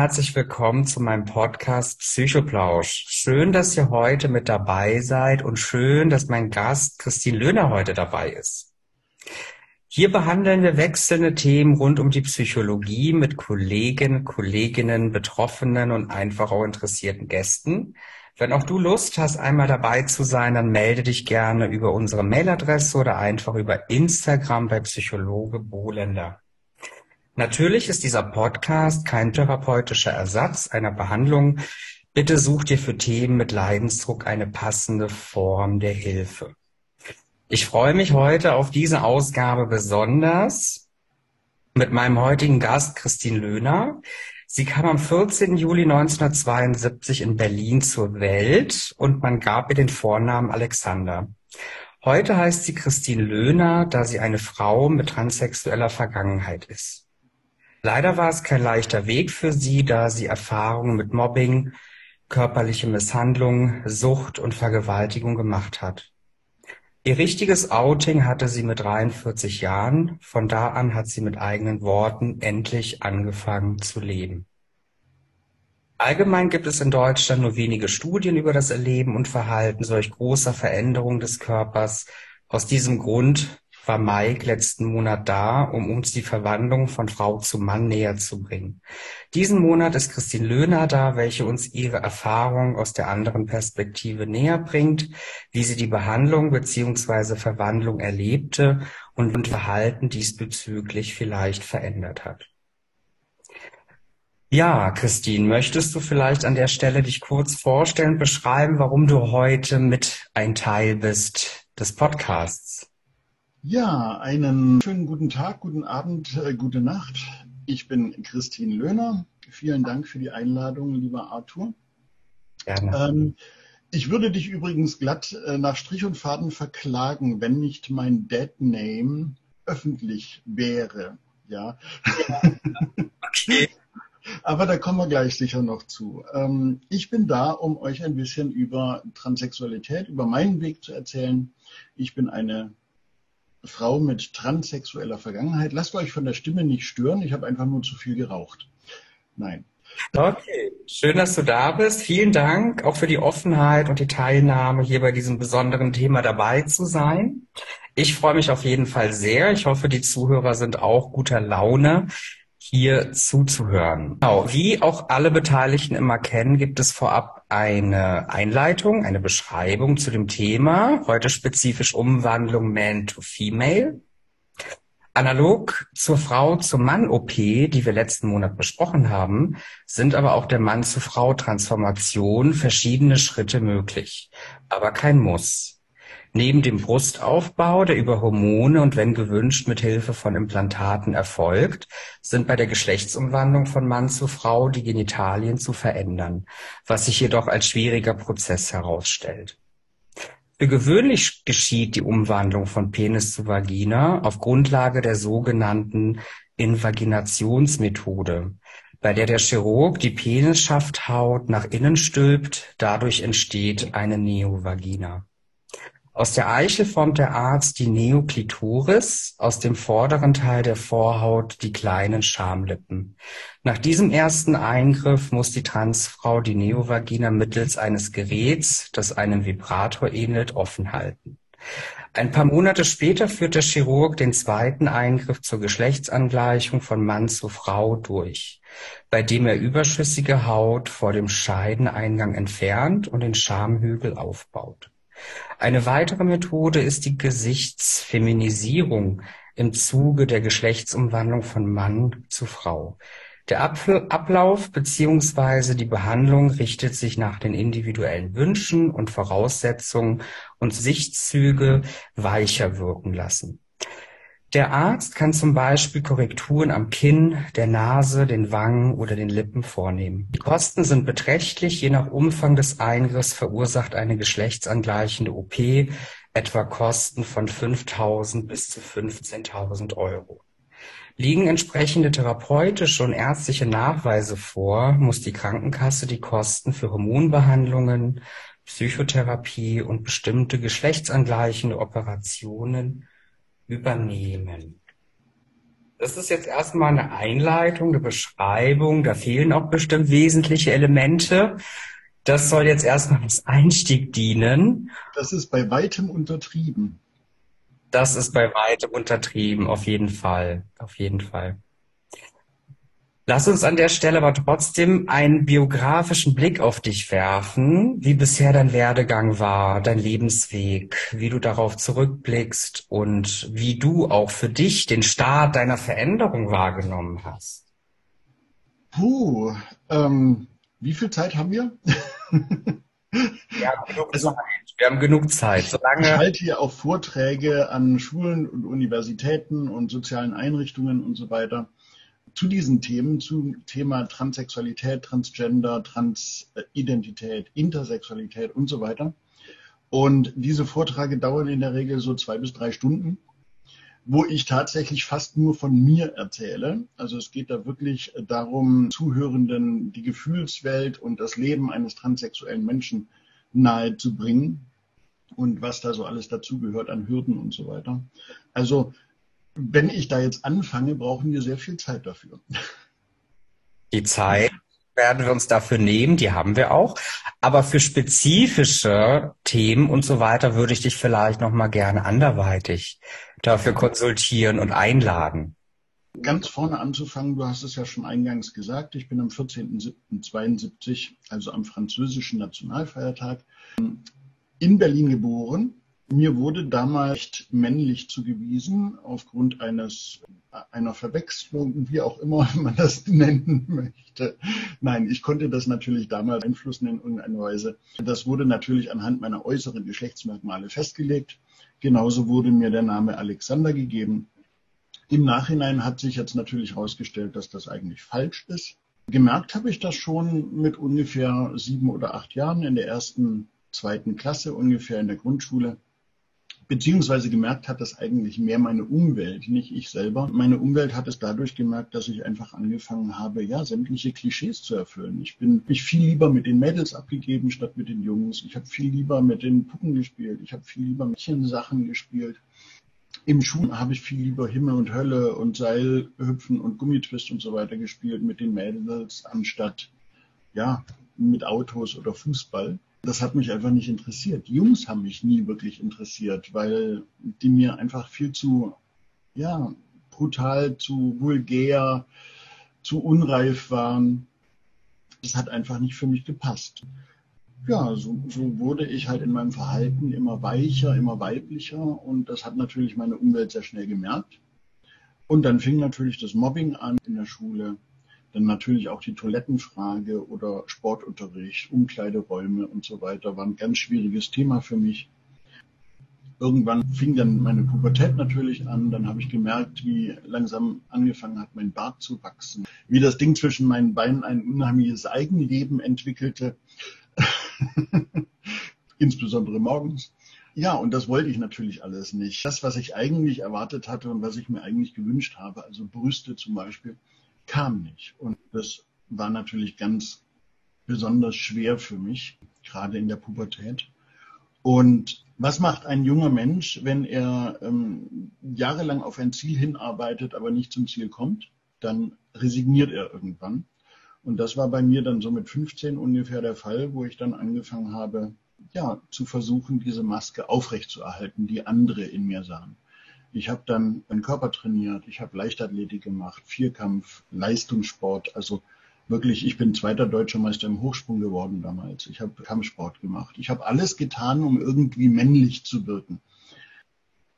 Herzlich willkommen zu meinem Podcast Psychoplausch. Schön, dass ihr heute mit dabei seid und schön, dass mein Gast Christine Löhner heute dabei ist. Hier behandeln wir wechselnde Themen rund um die Psychologie mit Kolleginnen, Kolleginnen, Betroffenen und einfach auch interessierten Gästen. Wenn auch du Lust hast, einmal dabei zu sein, dann melde dich gerne über unsere Mailadresse oder einfach über Instagram bei Psychologe Bohlender. Natürlich ist dieser Podcast kein therapeutischer Ersatz einer Behandlung. Bitte such dir für Themen mit Leidensdruck eine passende Form der Hilfe. Ich freue mich heute auf diese Ausgabe besonders mit meinem heutigen Gast Christine Löhner. Sie kam am 14. Juli 1972 in Berlin zur Welt und man gab ihr den Vornamen Alexander. Heute heißt sie Christine Löhner, da sie eine Frau mit transsexueller Vergangenheit ist. Leider war es kein leichter Weg für sie, da sie Erfahrungen mit Mobbing, körperliche Misshandlung, Sucht und Vergewaltigung gemacht hat. Ihr richtiges Outing hatte sie mit 43 Jahren. Von da an hat sie mit eigenen Worten endlich angefangen zu leben. Allgemein gibt es in Deutschland nur wenige Studien über das Erleben und Verhalten solch großer Veränderungen des Körpers. Aus diesem Grund war Mike letzten Monat da, um uns die Verwandlung von Frau zu Mann näher zu bringen. Diesen Monat ist Christine Löhner da, welche uns ihre Erfahrung aus der anderen Perspektive näher bringt, wie sie die Behandlung bzw. Verwandlung erlebte und Verhalten diesbezüglich vielleicht verändert hat. Ja, Christine, möchtest du vielleicht an der Stelle dich kurz vorstellen, beschreiben, warum du heute mit ein Teil bist des Podcasts? Ja, einen schönen guten Tag, guten Abend, äh, gute Nacht. Ich bin Christine Löhner. Vielen Dank für die Einladung, lieber Arthur. Gerne. Ähm, ich würde dich übrigens glatt äh, nach Strich und Faden verklagen, wenn nicht mein Dead Name öffentlich wäre. Ja. Okay. Aber da kommen wir gleich sicher noch zu. Ähm, ich bin da, um euch ein bisschen über Transsexualität, über meinen Weg zu erzählen. Ich bin eine Frau mit transsexueller Vergangenheit. Lasst euch von der Stimme nicht stören. Ich habe einfach nur zu viel geraucht. Nein. Okay, schön, dass du da bist. Vielen Dank auch für die Offenheit und die Teilnahme, hier bei diesem besonderen Thema dabei zu sein. Ich freue mich auf jeden Fall sehr. Ich hoffe, die Zuhörer sind auch guter Laune hier zuzuhören. Genau, wie auch alle Beteiligten immer kennen, gibt es vorab eine Einleitung, eine Beschreibung zu dem Thema, heute spezifisch Umwandlung Man to Female. Analog zur Frau zum Mann OP, die wir letzten Monat besprochen haben, sind aber auch der Mann zu Frau Transformation verschiedene Schritte möglich, aber kein Muss. Neben dem Brustaufbau, der über Hormone und wenn gewünscht mit Hilfe von Implantaten erfolgt, sind bei der Geschlechtsumwandlung von Mann zu Frau die Genitalien zu verändern, was sich jedoch als schwieriger Prozess herausstellt. Für gewöhnlich geschieht die Umwandlung von Penis zu Vagina auf Grundlage der sogenannten Invaginationsmethode, bei der der Chirurg die Penisschafthaut nach innen stülpt, dadurch entsteht eine Neovagina. Aus der Eichel formt der Arzt die Neoklitoris, aus dem vorderen Teil der Vorhaut die kleinen Schamlippen. Nach diesem ersten Eingriff muss die Transfrau die Neovagina mittels eines Geräts, das einem Vibrator ähnelt, offen halten. Ein paar Monate später führt der Chirurg den zweiten Eingriff zur Geschlechtsangleichung von Mann zu Frau durch, bei dem er überschüssige Haut vor dem Scheideneingang entfernt und den Schamhügel aufbaut. Eine weitere Methode ist die Gesichtsfeminisierung im Zuge der Geschlechtsumwandlung von Mann zu Frau. Der Ablauf bzw. die Behandlung richtet sich nach den individuellen Wünschen und Voraussetzungen und Sichtzüge weicher wirken lassen. Der Arzt kann zum Beispiel Korrekturen am Kinn, der Nase, den Wangen oder den Lippen vornehmen. Die Kosten sind beträchtlich, je nach Umfang des Eingriffs verursacht eine geschlechtsangleichende OP etwa Kosten von 5.000 bis zu 15.000 Euro. Liegen entsprechende therapeutische und ärztliche Nachweise vor, muss die Krankenkasse die Kosten für Hormonbehandlungen, Psychotherapie und bestimmte geschlechtsangleichende Operationen übernehmen. Das ist jetzt erstmal eine Einleitung, eine Beschreibung. Da fehlen auch bestimmt wesentliche Elemente. Das soll jetzt erstmal als Einstieg dienen. Das ist bei weitem untertrieben. Das ist bei weitem untertrieben, auf jeden Fall. Auf jeden Fall. Lass uns an der Stelle aber trotzdem einen biografischen Blick auf dich werfen, wie bisher dein Werdegang war, dein Lebensweg, wie du darauf zurückblickst und wie du auch für dich den Start deiner Veränderung wahrgenommen hast. Puh, ähm, wie viel Zeit haben wir? Wir haben genug Zeit. Wir haben genug Zeit. Solange ich halte hier auch Vorträge an Schulen und Universitäten und sozialen Einrichtungen und so weiter zu diesen Themen, zum Thema Transsexualität, Transgender, Transidentität, Intersexualität und so weiter. Und diese Vorträge dauern in der Regel so zwei bis drei Stunden, wo ich tatsächlich fast nur von mir erzähle. Also es geht da wirklich darum, Zuhörenden die Gefühlswelt und das Leben eines transsexuellen Menschen nahe zu bringen und was da so alles dazugehört an Hürden und so weiter. Also wenn ich da jetzt anfange, brauchen wir sehr viel Zeit dafür. Die Zeit werden wir uns dafür nehmen, die haben wir auch. Aber für spezifische Themen und so weiter würde ich dich vielleicht noch mal gerne anderweitig dafür konsultieren und einladen. Ganz vorne anzufangen, du hast es ja schon eingangs gesagt, ich bin am 14.07.72, also am französischen Nationalfeiertag, in Berlin geboren mir wurde damals männlich zugewiesen aufgrund eines einer Verwechslung, wie auch immer man das nennen möchte. Nein, ich konnte das natürlich damals beeinflussen in irgendeiner Weise. Das wurde natürlich anhand meiner äußeren Geschlechtsmerkmale festgelegt. Genauso wurde mir der Name Alexander gegeben. Im Nachhinein hat sich jetzt natürlich herausgestellt, dass das eigentlich falsch ist. Gemerkt habe ich das schon mit ungefähr sieben oder acht Jahren in der ersten, zweiten Klasse ungefähr in der Grundschule beziehungsweise gemerkt hat das eigentlich mehr meine Umwelt, nicht ich selber. Meine Umwelt hat es dadurch gemerkt, dass ich einfach angefangen habe, ja, sämtliche Klischees zu erfüllen. Ich bin mich viel lieber mit den Mädels abgegeben statt mit den Jungs. Ich habe viel lieber mit den Puppen gespielt. Ich habe viel lieber Mädchensachen gespielt. Im Schuh habe ich viel lieber Himmel und Hölle und Seilhüpfen und Gummitwist und so weiter gespielt mit den Mädels anstatt ja mit Autos oder Fußball das hat mich einfach nicht interessiert. Jungs haben mich nie wirklich interessiert, weil die mir einfach viel zu, ja, brutal, zu vulgär, zu unreif waren. Das hat einfach nicht für mich gepasst. Ja, so, so wurde ich halt in meinem Verhalten immer weicher, immer weiblicher und das hat natürlich meine Umwelt sehr schnell gemerkt. Und dann fing natürlich das Mobbing an in der Schule. Dann natürlich auch die Toilettenfrage oder Sportunterricht, Umkleideräume und so weiter war ein ganz schwieriges Thema für mich. Irgendwann fing dann meine Pubertät natürlich an. Dann habe ich gemerkt, wie langsam angefangen hat, mein Bart zu wachsen. Wie das Ding zwischen meinen Beinen ein unheimliches Eigenleben entwickelte. Insbesondere morgens. Ja, und das wollte ich natürlich alles nicht. Das, was ich eigentlich erwartet hatte und was ich mir eigentlich gewünscht habe, also Brüste zum Beispiel, kam nicht. Und das war natürlich ganz besonders schwer für mich, gerade in der Pubertät. Und was macht ein junger Mensch, wenn er ähm, jahrelang auf ein Ziel hinarbeitet, aber nicht zum Ziel kommt? Dann resigniert er irgendwann. Und das war bei mir dann so mit 15 ungefähr der Fall, wo ich dann angefangen habe, ja, zu versuchen, diese Maske aufrechtzuerhalten, die andere in mir sahen. Ich habe dann meinen Körper trainiert, ich habe Leichtathletik gemacht, Vierkampf, Leistungssport, also wirklich, ich bin zweiter deutscher Meister im Hochsprung geworden damals. Ich habe Kampfsport gemacht. Ich habe alles getan, um irgendwie männlich zu wirken.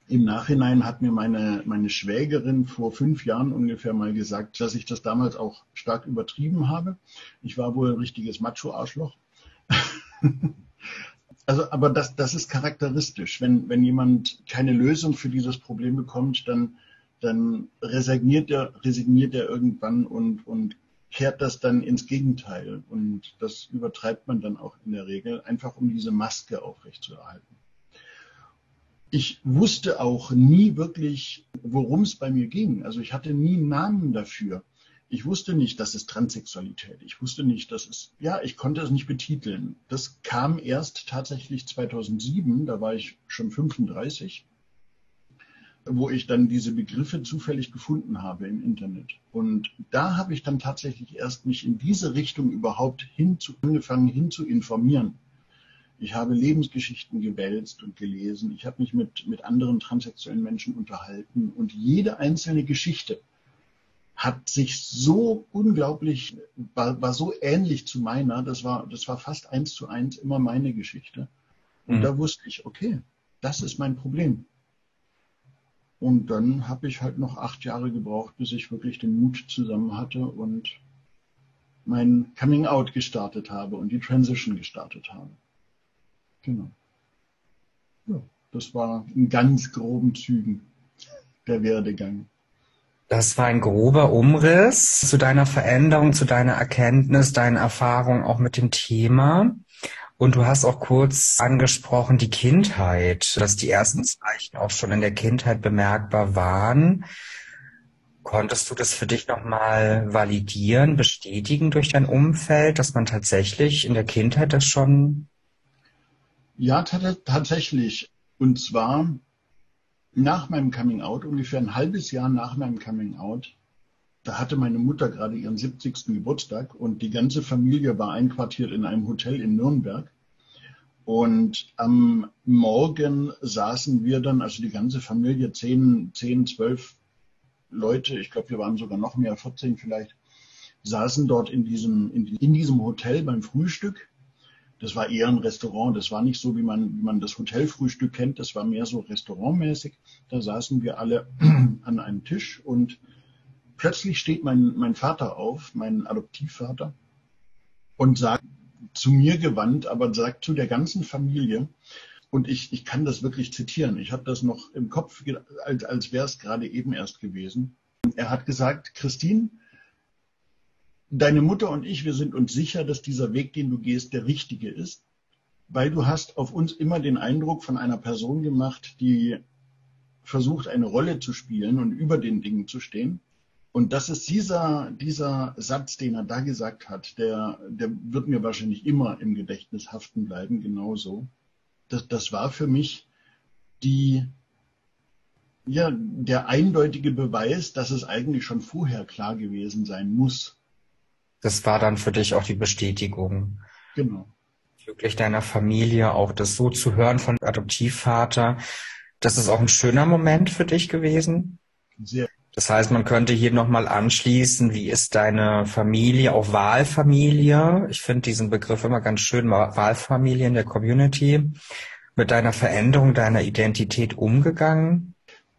Im Nachhinein hat mir meine, meine Schwägerin vor fünf Jahren ungefähr mal gesagt, dass ich das damals auch stark übertrieben habe. Ich war wohl ein richtiges Macho-Arschloch. Also, aber das, das ist charakteristisch. Wenn, wenn jemand keine Lösung für dieses Problem bekommt, dann, dann resigniert er, resigniert er irgendwann und, und kehrt das dann ins Gegenteil. Und das übertreibt man dann auch in der Regel, einfach um diese Maske aufrechtzuerhalten. Ich wusste auch nie wirklich, worum es bei mir ging. Also ich hatte nie einen Namen dafür. Ich wusste nicht, das ist Transsexualität. Ich wusste nicht, das ist, ja, ich konnte es nicht betiteln. Das kam erst tatsächlich 2007, da war ich schon 35. wo ich dann diese Begriffe zufällig gefunden habe im Internet. Und da habe ich dann tatsächlich erst mich in diese Richtung überhaupt hin zu, angefangen hin zu informieren. Ich habe Lebensgeschichten gewälzt und gelesen. Ich habe mich mit, mit anderen transsexuellen Menschen unterhalten und jede einzelne Geschichte hat sich so unglaublich, war, war so ähnlich zu meiner. Das war, das war fast eins zu eins immer meine Geschichte. Und mhm. da wusste ich, okay, das ist mein Problem. Und dann habe ich halt noch acht Jahre gebraucht, bis ich wirklich den Mut zusammen hatte und mein Coming Out gestartet habe und die Transition gestartet habe. Genau. Ja, das war in ganz groben Zügen der Werdegang. Das war ein grober Umriss zu deiner Veränderung, zu deiner Erkenntnis, deiner Erfahrung auch mit dem Thema. Und du hast auch kurz angesprochen die Kindheit, dass die ersten Zeichen auch schon in der Kindheit bemerkbar waren. Konntest du das für dich nochmal validieren, bestätigen durch dein Umfeld, dass man tatsächlich in der Kindheit das schon? Ja, tatsächlich. Und zwar nach meinem Coming Out, ungefähr ein halbes Jahr nach meinem Coming Out, da hatte meine Mutter gerade ihren 70. Geburtstag und die ganze Familie war einquartiert in einem Hotel in Nürnberg. Und am Morgen saßen wir dann, also die ganze Familie, 10, 10 12 Leute, ich glaube, wir waren sogar noch mehr, 14 vielleicht, saßen dort in diesem, in, in diesem Hotel beim Frühstück. Das war eher ein Restaurant. Das war nicht so, wie man, wie man das Hotelfrühstück kennt. Das war mehr so restaurantmäßig. Da saßen wir alle an einem Tisch und plötzlich steht mein, mein Vater auf, mein Adoptivvater, und sagt zu mir gewandt, aber sagt zu der ganzen Familie, und ich, ich kann das wirklich zitieren, ich habe das noch im Kopf, als, als wäre es gerade eben erst gewesen. Er hat gesagt, Christine, deine Mutter und ich, wir sind uns sicher, dass dieser Weg, den du gehst, der richtige ist, weil du hast auf uns immer den Eindruck von einer Person gemacht, die versucht, eine Rolle zu spielen und über den Dingen zu stehen. Und das ist dieser, dieser Satz, den er da gesagt hat, der, der wird mir wahrscheinlich immer im Gedächtnis haften bleiben, genauso. Das, das war für mich die, ja, der eindeutige Beweis, dass es eigentlich schon vorher klar gewesen sein muss. Das war dann für dich auch die Bestätigung. Genau. Wirklich deiner Familie, auch das so zu hören von Adoptivvater. Das ist auch ein schöner Moment für dich gewesen. Sehr das heißt, man könnte hier nochmal anschließen, wie ist deine Familie, auch Wahlfamilie? Ich finde diesen Begriff immer ganz schön, Wahlfamilie in der Community, mit deiner Veränderung deiner Identität umgegangen?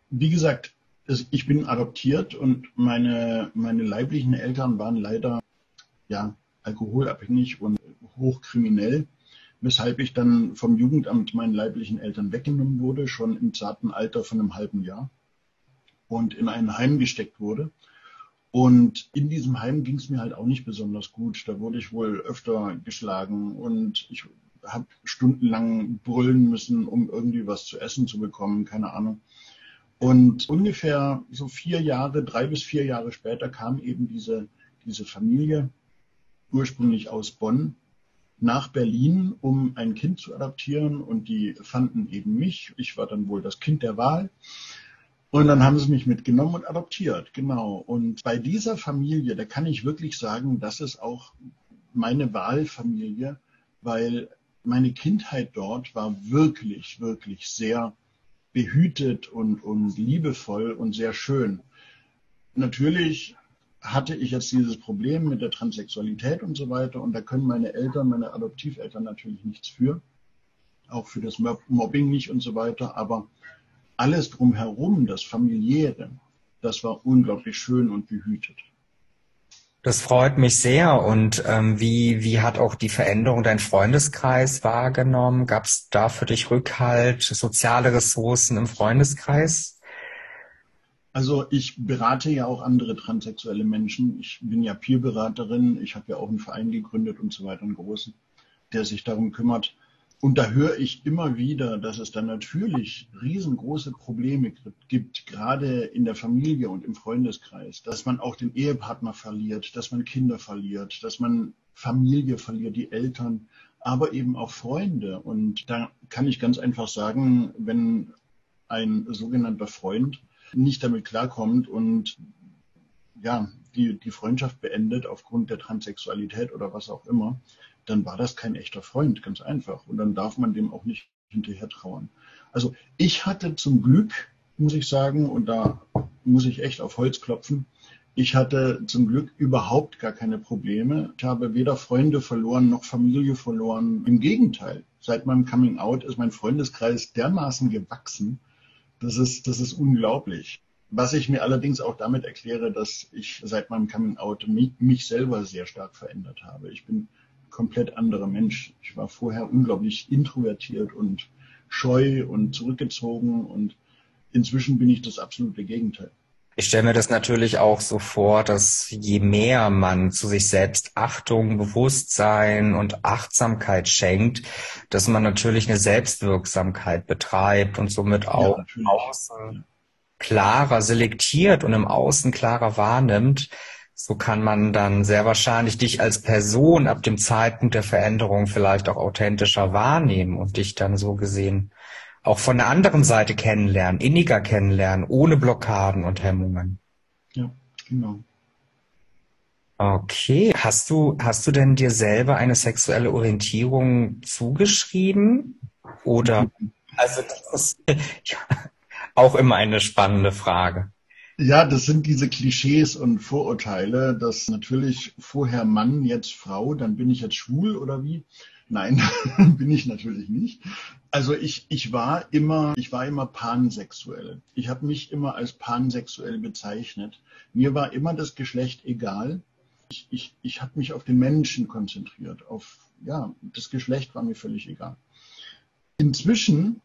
Wie gesagt, ich bin adoptiert und meine, meine leiblichen Eltern waren leider ja, alkoholabhängig und hochkriminell, weshalb ich dann vom Jugendamt meinen leiblichen Eltern weggenommen wurde, schon im zarten Alter von einem halben Jahr und in ein Heim gesteckt wurde. Und in diesem Heim ging es mir halt auch nicht besonders gut. Da wurde ich wohl öfter geschlagen und ich habe stundenlang brüllen müssen, um irgendwie was zu essen zu bekommen, keine Ahnung. Und ungefähr so vier Jahre, drei bis vier Jahre später kam eben diese, diese Familie, ursprünglich aus Bonn, nach Berlin, um ein Kind zu adoptieren. Und die fanden eben mich. Ich war dann wohl das Kind der Wahl. Und dann haben sie mich mitgenommen und adoptiert, genau. Und bei dieser Familie, da kann ich wirklich sagen, das ist auch meine Wahlfamilie, weil meine Kindheit dort war wirklich, wirklich sehr behütet und, und liebevoll und sehr schön. Natürlich hatte ich jetzt dieses Problem mit der Transsexualität und so weiter und da können meine Eltern, meine Adoptiveltern natürlich nichts für, auch für das Mobbing nicht und so weiter, aber alles drumherum, das familiäre, das war unglaublich schön und behütet. Das freut mich sehr. Und ähm, wie, wie hat auch die Veränderung dein Freundeskreis wahrgenommen? Gab es da für dich Rückhalt, soziale Ressourcen im Freundeskreis? Also ich berate ja auch andere transsexuelle Menschen. Ich bin ja Peerberaterin. Ich habe ja auch einen Verein gegründet und so weiter, einen großen, der sich darum kümmert, und da höre ich immer wieder, dass es dann natürlich riesengroße Probleme gibt, gerade in der Familie und im Freundeskreis, dass man auch den Ehepartner verliert, dass man Kinder verliert, dass man Familie verliert, die Eltern, aber eben auch Freunde. Und da kann ich ganz einfach sagen, wenn ein sogenannter Freund nicht damit klarkommt und ja, die, die Freundschaft beendet aufgrund der Transsexualität oder was auch immer, dann war das kein echter Freund, ganz einfach. Und dann darf man dem auch nicht hinterher trauern. Also ich hatte zum Glück, muss ich sagen, und da muss ich echt auf Holz klopfen, ich hatte zum Glück überhaupt gar keine Probleme. Ich habe weder Freunde verloren noch Familie verloren. Im Gegenteil, seit meinem Coming Out ist mein Freundeskreis dermaßen gewachsen. Das ist, das ist unglaublich. Was ich mir allerdings auch damit erkläre, dass ich seit meinem Coming Out mich, mich selber sehr stark verändert habe. Ich bin komplett anderer Mensch. Ich war vorher unglaublich introvertiert und scheu und zurückgezogen und inzwischen bin ich das absolute Gegenteil. Ich stelle mir das natürlich auch so vor, dass je mehr man zu sich selbst Achtung, Bewusstsein und Achtsamkeit schenkt, dass man natürlich eine Selbstwirksamkeit betreibt und somit auch ja, außen klarer selektiert und im Außen klarer wahrnimmt. So kann man dann sehr wahrscheinlich dich als Person ab dem Zeitpunkt der Veränderung vielleicht auch authentischer wahrnehmen und dich dann so gesehen auch von der anderen Seite kennenlernen, inniger kennenlernen, ohne Blockaden und Hemmungen. Ja, genau. Okay. Hast du, hast du denn dir selber eine sexuelle Orientierung zugeschrieben? Oder, also das ist ja, auch immer eine spannende Frage. Ja, das sind diese Klischees und Vorurteile, dass natürlich vorher Mann, jetzt Frau, dann bin ich jetzt schwul oder wie? Nein, bin ich natürlich nicht. Also ich, ich war immer, ich war immer pansexuell. Ich habe mich immer als pansexuell bezeichnet. Mir war immer das Geschlecht egal. Ich, ich, ich habe mich auf den Menschen konzentriert. Auf, ja, das Geschlecht war mir völlig egal. Inzwischen,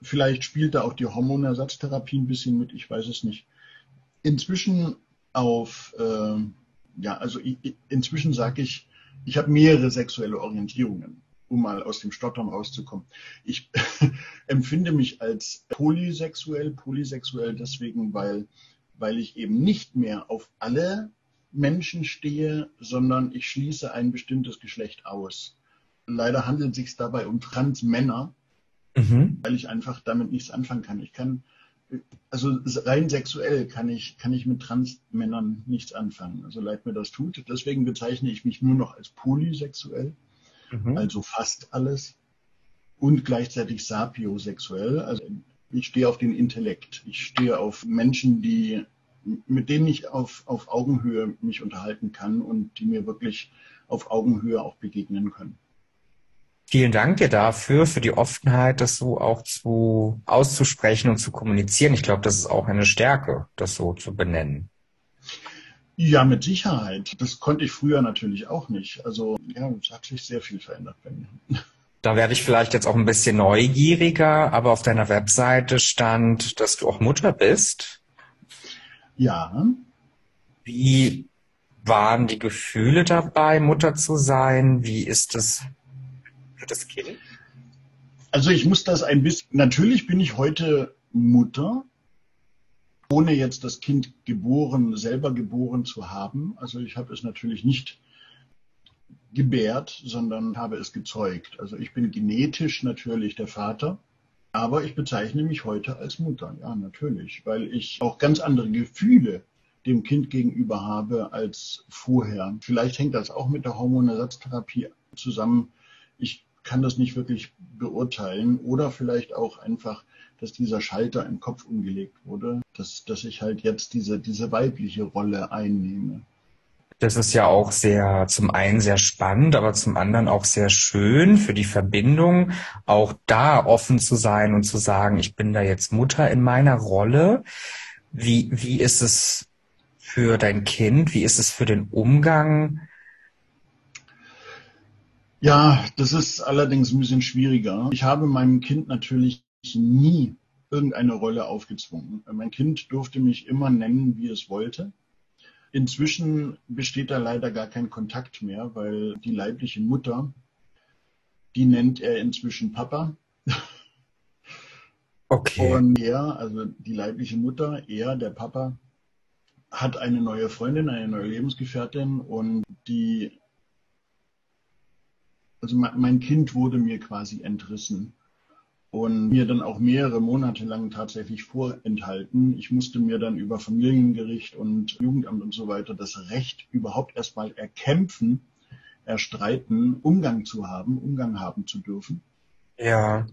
vielleicht spielt da auch die Hormonersatztherapie ein bisschen mit, ich weiß es nicht. Inzwischen auf, äh, ja, also inzwischen sage ich, ich habe mehrere sexuelle Orientierungen um mal aus dem Stottern rauszukommen. Ich empfinde mich als polysexuell, polysexuell deswegen, weil, weil ich eben nicht mehr auf alle Menschen stehe, sondern ich schließe ein bestimmtes Geschlecht aus. Leider handelt es sich dabei um Transmänner, mhm. weil ich einfach damit nichts anfangen kann. Ich kann, also rein sexuell kann ich, kann ich mit Transmännern nichts anfangen. Also leid mir das tut. Deswegen bezeichne ich mich nur noch als polysexuell mhm. also fast alles, und gleichzeitig sapiosexuell. Also ich stehe auf den Intellekt. Ich stehe auf Menschen, die, mit denen ich auf, auf Augenhöhe mich unterhalten kann und die mir wirklich auf Augenhöhe auch begegnen können. Vielen Dank dir dafür, für die Offenheit, das so auch zu auszusprechen und zu kommunizieren. Ich glaube, das ist auch eine Stärke, das so zu benennen. Ja, mit Sicherheit. Das konnte ich früher natürlich auch nicht. Also ja, es hat sich sehr viel verändert bei mir. Da werde ich vielleicht jetzt auch ein bisschen neugieriger, aber auf deiner Webseite stand, dass du auch Mutter bist. Ja. Wie waren die Gefühle dabei, Mutter zu sein? Wie ist es das Kind? Also ich muss das ein bisschen, natürlich bin ich heute Mutter, ohne jetzt das Kind geboren, selber geboren zu haben. Also ich habe es natürlich nicht gebärt, sondern habe es gezeugt. Also ich bin genetisch natürlich der Vater, aber ich bezeichne mich heute als Mutter. Ja, natürlich, weil ich auch ganz andere Gefühle dem Kind gegenüber habe als vorher. Vielleicht hängt das auch mit der Hormonersatztherapie zusammen. Ich kann das nicht wirklich beurteilen oder vielleicht auch einfach dass dieser Schalter im Kopf umgelegt wurde, dass, dass ich halt jetzt diese, diese weibliche Rolle einnehme. Das ist ja auch sehr, zum einen sehr spannend, aber zum anderen auch sehr schön für die Verbindung, auch da offen zu sein und zu sagen, ich bin da jetzt Mutter in meiner Rolle. Wie, wie ist es für dein Kind? Wie ist es für den Umgang? Ja, das ist allerdings ein bisschen schwieriger. Ich habe meinem Kind natürlich nie irgendeine Rolle aufgezwungen. Mein Kind durfte mich immer nennen, wie es wollte. Inzwischen besteht da leider gar kein Kontakt mehr, weil die leibliche Mutter, die nennt er inzwischen Papa. Okay. Und er, also die leibliche Mutter, er, der Papa, hat eine neue Freundin, eine neue Lebensgefährtin und die, also mein Kind wurde mir quasi entrissen. und mir dann auch mehrere Monate lang tatsächlich vorenthalten. Ich musste mir dann über Familiengericht und Jugendamt und so weiter das Recht überhaupt erstmal erkämpfen, erstreiten, Umgang zu haben, Umgang haben zu dürfen. Ja.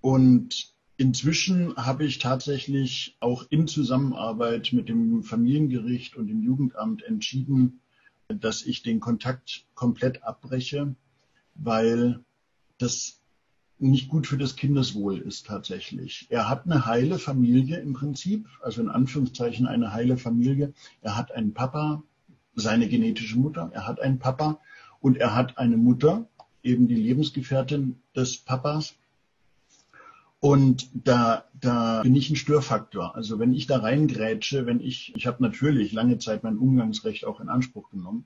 Und inzwischen habe ich tatsächlich auch in Zusammenarbeit mit dem Familiengericht und dem Jugendamt entschieden, dass ich den Kontakt komplett abbreche, weil das nicht gut für das Kindeswohl ist tatsächlich. Er hat eine heile Familie im Prinzip, also in Anführungszeichen eine heile Familie. Er hat einen Papa, seine genetische Mutter, er hat einen Papa und er hat eine Mutter, eben die Lebensgefährtin des Papas. Und da, da bin ich ein Störfaktor. Also wenn ich da reingrätsche, wenn ich, ich habe natürlich lange Zeit mein Umgangsrecht auch in Anspruch genommen.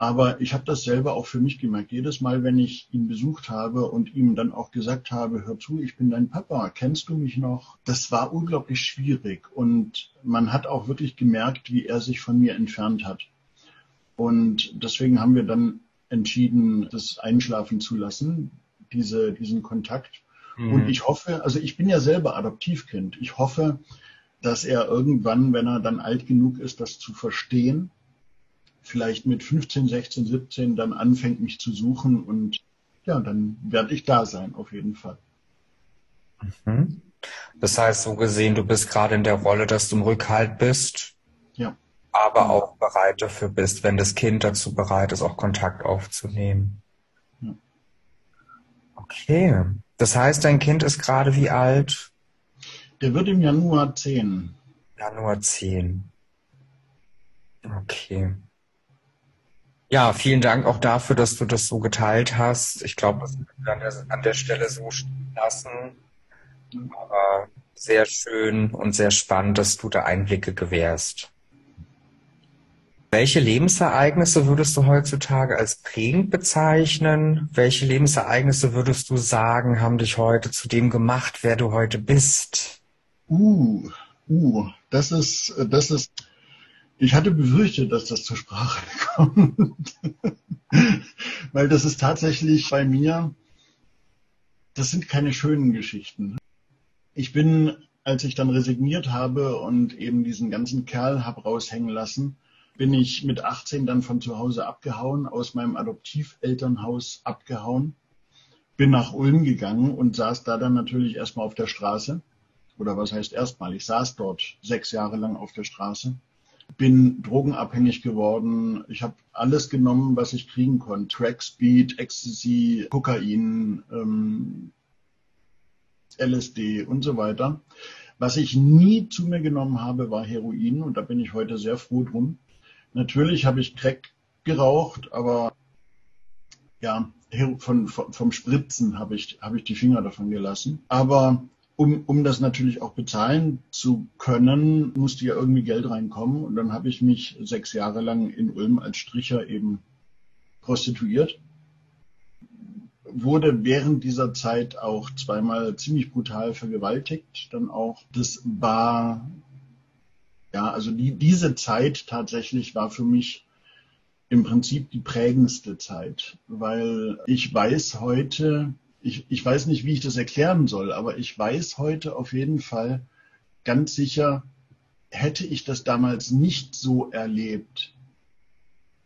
Aber ich habe das selber auch für mich gemerkt. Jedes Mal, wenn ich ihn besucht habe und ihm dann auch gesagt habe, hör zu, ich bin dein Papa, kennst du mich noch? Das war unglaublich schwierig. Und man hat auch wirklich gemerkt, wie er sich von mir entfernt hat. Und deswegen haben wir dann entschieden, das einschlafen zu lassen, diese, diesen Kontakt. Mhm. Und ich hoffe, also ich bin ja selber Adoptivkind. Ich hoffe, dass er irgendwann, wenn er dann alt genug ist, das zu verstehen, vielleicht mit 15, 16, 17 dann anfängt, mich zu suchen und ja, dann werde ich da sein, auf jeden Fall. Mhm. Das heißt, so gesehen, du bist gerade in der Rolle, dass du ein Rückhalt bist. Ja. Aber auch bereit dafür bist, wenn das Kind dazu bereit ist, auch Kontakt aufzunehmen. Ja. Okay. Das heißt, dein Kind ist gerade wie alt? Der wird im Januar 10. Januar 10. Okay. Ja, vielen Dank auch dafür, dass du das so geteilt hast. Ich glaube, das können wir an der Stelle so lassen. Aber sehr schön und sehr spannend, dass du da Einblicke gewährst. Welche Lebensereignisse würdest du heutzutage als prägend bezeichnen? Welche Lebensereignisse würdest du sagen, haben dich heute zu dem gemacht, wer du heute bist? Uh, uh, das ist, das ist ich hatte befürchtet, dass das zur Sprache kommt, weil das ist tatsächlich bei mir, das sind keine schönen Geschichten. Ich bin, als ich dann resigniert habe und eben diesen ganzen Kerl hab raushängen lassen, bin ich mit 18 dann von zu Hause abgehauen, aus meinem Adoptivelternhaus abgehauen, bin nach Ulm gegangen und saß da dann natürlich erstmal auf der Straße. Oder was heißt erstmal? Ich saß dort sechs Jahre lang auf der Straße bin drogenabhängig geworden. Ich habe alles genommen, was ich kriegen konnte. Crack, Speed, Ecstasy, Kokain, ähm, LSD und so weiter. Was ich nie zu mir genommen habe, war Heroin und da bin ich heute sehr froh drum. Natürlich habe ich Crack geraucht, aber ja, von, von, vom Spritzen habe ich, habe ich die Finger davon gelassen. Aber um, um das natürlich auch bezahlen zu können, musste ja irgendwie Geld reinkommen. Und dann habe ich mich sechs Jahre lang in Ulm als Stricher eben prostituiert. Wurde während dieser Zeit auch zweimal ziemlich brutal vergewaltigt. Dann auch, das war, ja, also die, diese Zeit tatsächlich war für mich im Prinzip die prägendste Zeit, weil ich weiß heute, ich, ich weiß nicht, wie ich das erklären soll, aber ich weiß heute auf jeden Fall ganz sicher, hätte ich das damals nicht so erlebt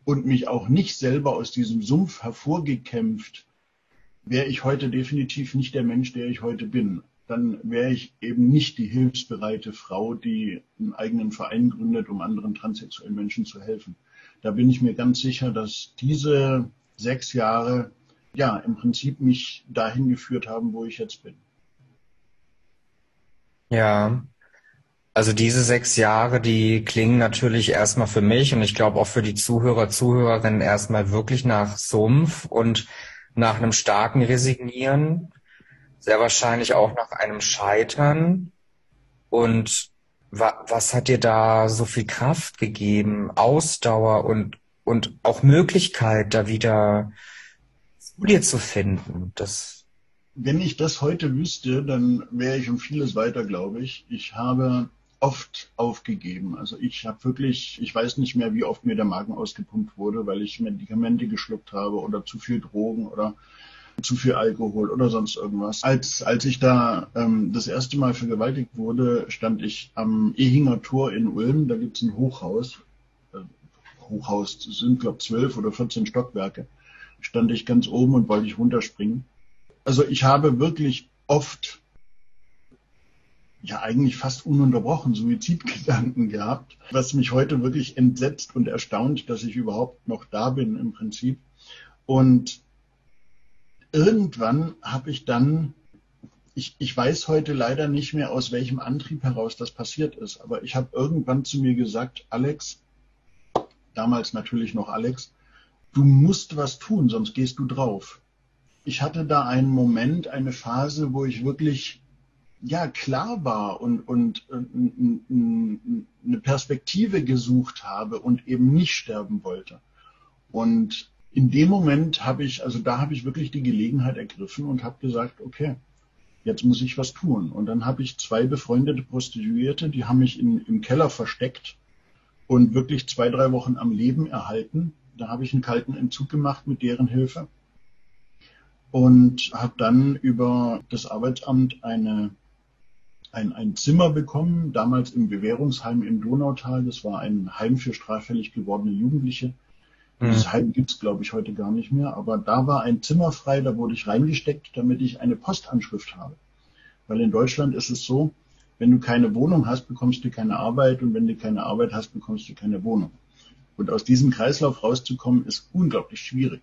und mich auch nicht selber aus diesem Sumpf hervorgekämpft, wäre ich heute definitiv nicht der Mensch, der ich heute bin. Dann wäre ich eben nicht die hilfsbereite Frau, die einen eigenen Verein gründet, um anderen transsexuellen Menschen zu helfen. Da bin ich mir ganz sicher, dass diese sechs Jahre ja, im Prinzip mich dahin geführt haben, wo ich jetzt bin. Ja, also diese sechs Jahre, die klingen natürlich erstmal für mich und ich glaube auch für die Zuhörer, Zuhörerinnen erstmal wirklich nach Sumpf und nach einem starken Resignieren, sehr wahrscheinlich auch nach einem Scheitern. Und wa was hat dir da so viel Kraft gegeben, Ausdauer und, und auch Möglichkeit, da wieder Studie zu finden. Das Wenn ich das heute wüsste, dann wäre ich um vieles weiter, glaube ich. Ich habe oft aufgegeben. Also ich habe wirklich, ich weiß nicht mehr, wie oft mir der Magen ausgepumpt wurde, weil ich Medikamente geschluckt habe oder zu viel Drogen oder zu viel Alkohol oder sonst irgendwas. Als, als ich da ähm, das erste Mal vergewaltigt wurde, stand ich am Ehinger Tor in Ulm. Da gibt's ein Hochhaus. Äh, Hochhaus sind, glaube ich, zwölf oder 14 Stockwerke. Stand ich ganz oben und wollte ich runterspringen. Also ich habe wirklich oft ja eigentlich fast ununterbrochen Suizidgedanken gehabt, was mich heute wirklich entsetzt und erstaunt, dass ich überhaupt noch da bin im Prinzip. Und irgendwann habe ich dann, ich, ich weiß heute leider nicht mehr, aus welchem Antrieb heraus das passiert ist, aber ich habe irgendwann zu mir gesagt, Alex, damals natürlich noch Alex, du musst was tun, sonst gehst du drauf. Ich hatte da einen Moment, eine Phase, wo ich wirklich ja klar war und, und, und eine Perspektive gesucht habe und eben nicht sterben wollte. Und in dem Moment habe ich, also da habe ich wirklich die Gelegenheit ergriffen und habe gesagt, okay, jetzt muss ich was tun. Und dann habe ich zwei befreundete Prostituierte, die haben mich in, im Keller versteckt und wirklich zwei, drei Wochen am Leben erhalten. Da habe ich einen kalten Entzug gemacht mit deren Hilfe und habe dann über das Arbeitsamt eine, ein, ein Zimmer bekommen, damals im Bewährungsheim im Donautal. Das war ein Heim für straffällig gewordene Jugendliche. Das Heim gibt's glaube ich, heute gar nicht mehr. Aber da war ein Zimmer frei, da wurde ich reingesteckt, damit ich eine Postanschrift habe. Weil in Deutschland ist es so, wenn du keine Wohnung hast, bekommst du keine Arbeit und wenn du keine Arbeit hast, bekommst du keine Wohnung. Und aus diesem Kreislauf rauszukommen, ist unglaublich schwierig.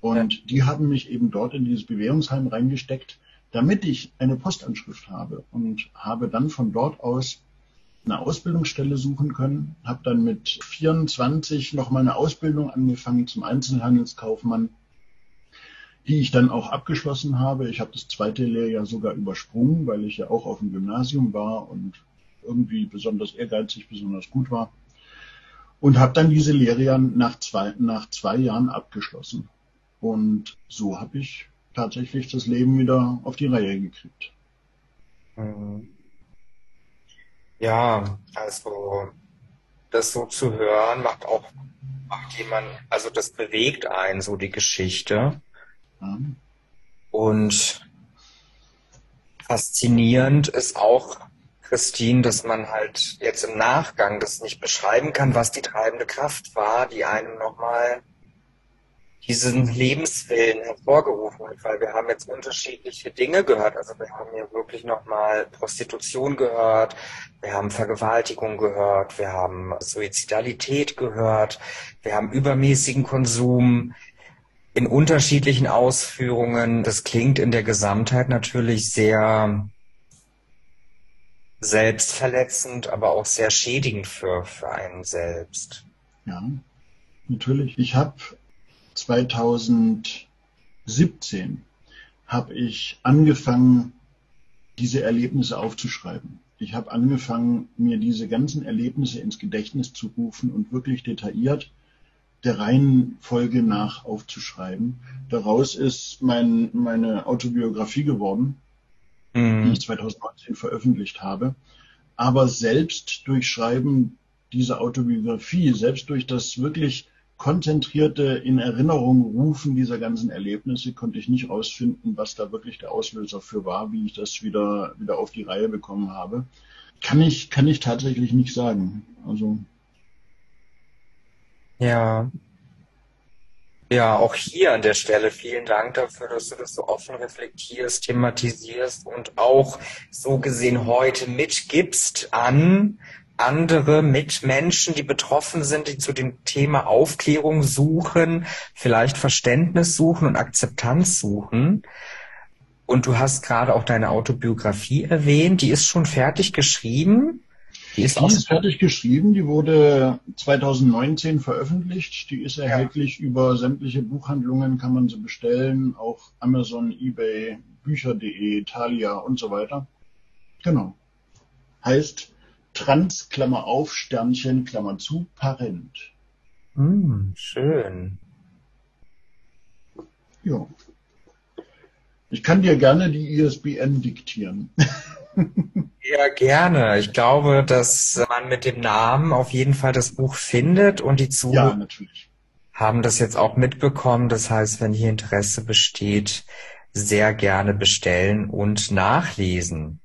Und ja. die haben mich eben dort in dieses Bewährungsheim reingesteckt, damit ich eine Postanschrift habe und habe dann von dort aus eine Ausbildungsstelle suchen können, habe dann mit 24 nochmal eine Ausbildung angefangen zum Einzelhandelskaufmann, die ich dann auch abgeschlossen habe. Ich habe das zweite Lehrjahr sogar übersprungen, weil ich ja auch auf dem Gymnasium war und irgendwie besonders ehrgeizig, besonders gut war. Und habe dann diese Lehre nach zwei, nach zwei Jahren abgeschlossen. Und so habe ich tatsächlich das Leben wieder auf die Reihe gekriegt. Mhm. Ja, also das so zu hören, macht auch macht jemand, also das bewegt einen so die Geschichte. Mhm. Und faszinierend ist auch, Christine, dass man halt jetzt im Nachgang das nicht beschreiben kann, was die treibende Kraft war, die einem nochmal diesen Lebenswillen hervorgerufen hat, weil wir haben jetzt unterschiedliche Dinge gehört. Also wir haben hier wirklich nochmal Prostitution gehört, wir haben Vergewaltigung gehört, wir haben Suizidalität gehört, wir haben übermäßigen Konsum in unterschiedlichen Ausführungen. Das klingt in der Gesamtheit natürlich sehr selbstverletzend, aber auch sehr schädigend für, für einen selbst. Ja, natürlich. Ich habe 2017 habe ich angefangen, diese Erlebnisse aufzuschreiben. Ich habe angefangen, mir diese ganzen Erlebnisse ins Gedächtnis zu rufen und wirklich detailliert der Reihenfolge nach aufzuschreiben. Daraus ist mein, meine Autobiografie geworden, mhm. die ich 2019 veröffentlicht habe. Aber selbst durch Schreiben dieser Autobiografie, selbst durch das wirklich konzentrierte in Erinnerung rufen dieser ganzen Erlebnisse konnte ich nicht rausfinden, was da wirklich der Auslöser für war, wie ich das wieder, wieder auf die Reihe bekommen habe. Kann ich, kann ich tatsächlich nicht sagen. Also. Ja. Ja, auch hier an der Stelle vielen Dank dafür, dass du das so offen reflektierst, thematisierst und auch so gesehen heute mitgibst an andere Mitmenschen, die betroffen sind, die zu dem Thema Aufklärung suchen, vielleicht Verständnis suchen und Akzeptanz suchen. Und du hast gerade auch deine Autobiografie erwähnt, die ist schon fertig geschrieben. Die ist, die ist fertig geschrieben, die wurde 2019 veröffentlicht. Die ist erhältlich ja. über sämtliche Buchhandlungen, kann man sie bestellen, auch Amazon, eBay, Bücher.de, Thalia und so weiter. Genau. Heißt Trans, Klammer auf, Sternchen, Klammer zu, Parent. Mm, schön. Ja. Ich kann dir gerne die ISBN diktieren. Ja, gerne. Ich glaube, dass man mit dem Namen auf jeden Fall das Buch findet und die Zuhörer ja, haben das jetzt auch mitbekommen. Das heißt, wenn hier Interesse besteht, sehr gerne bestellen und nachlesen.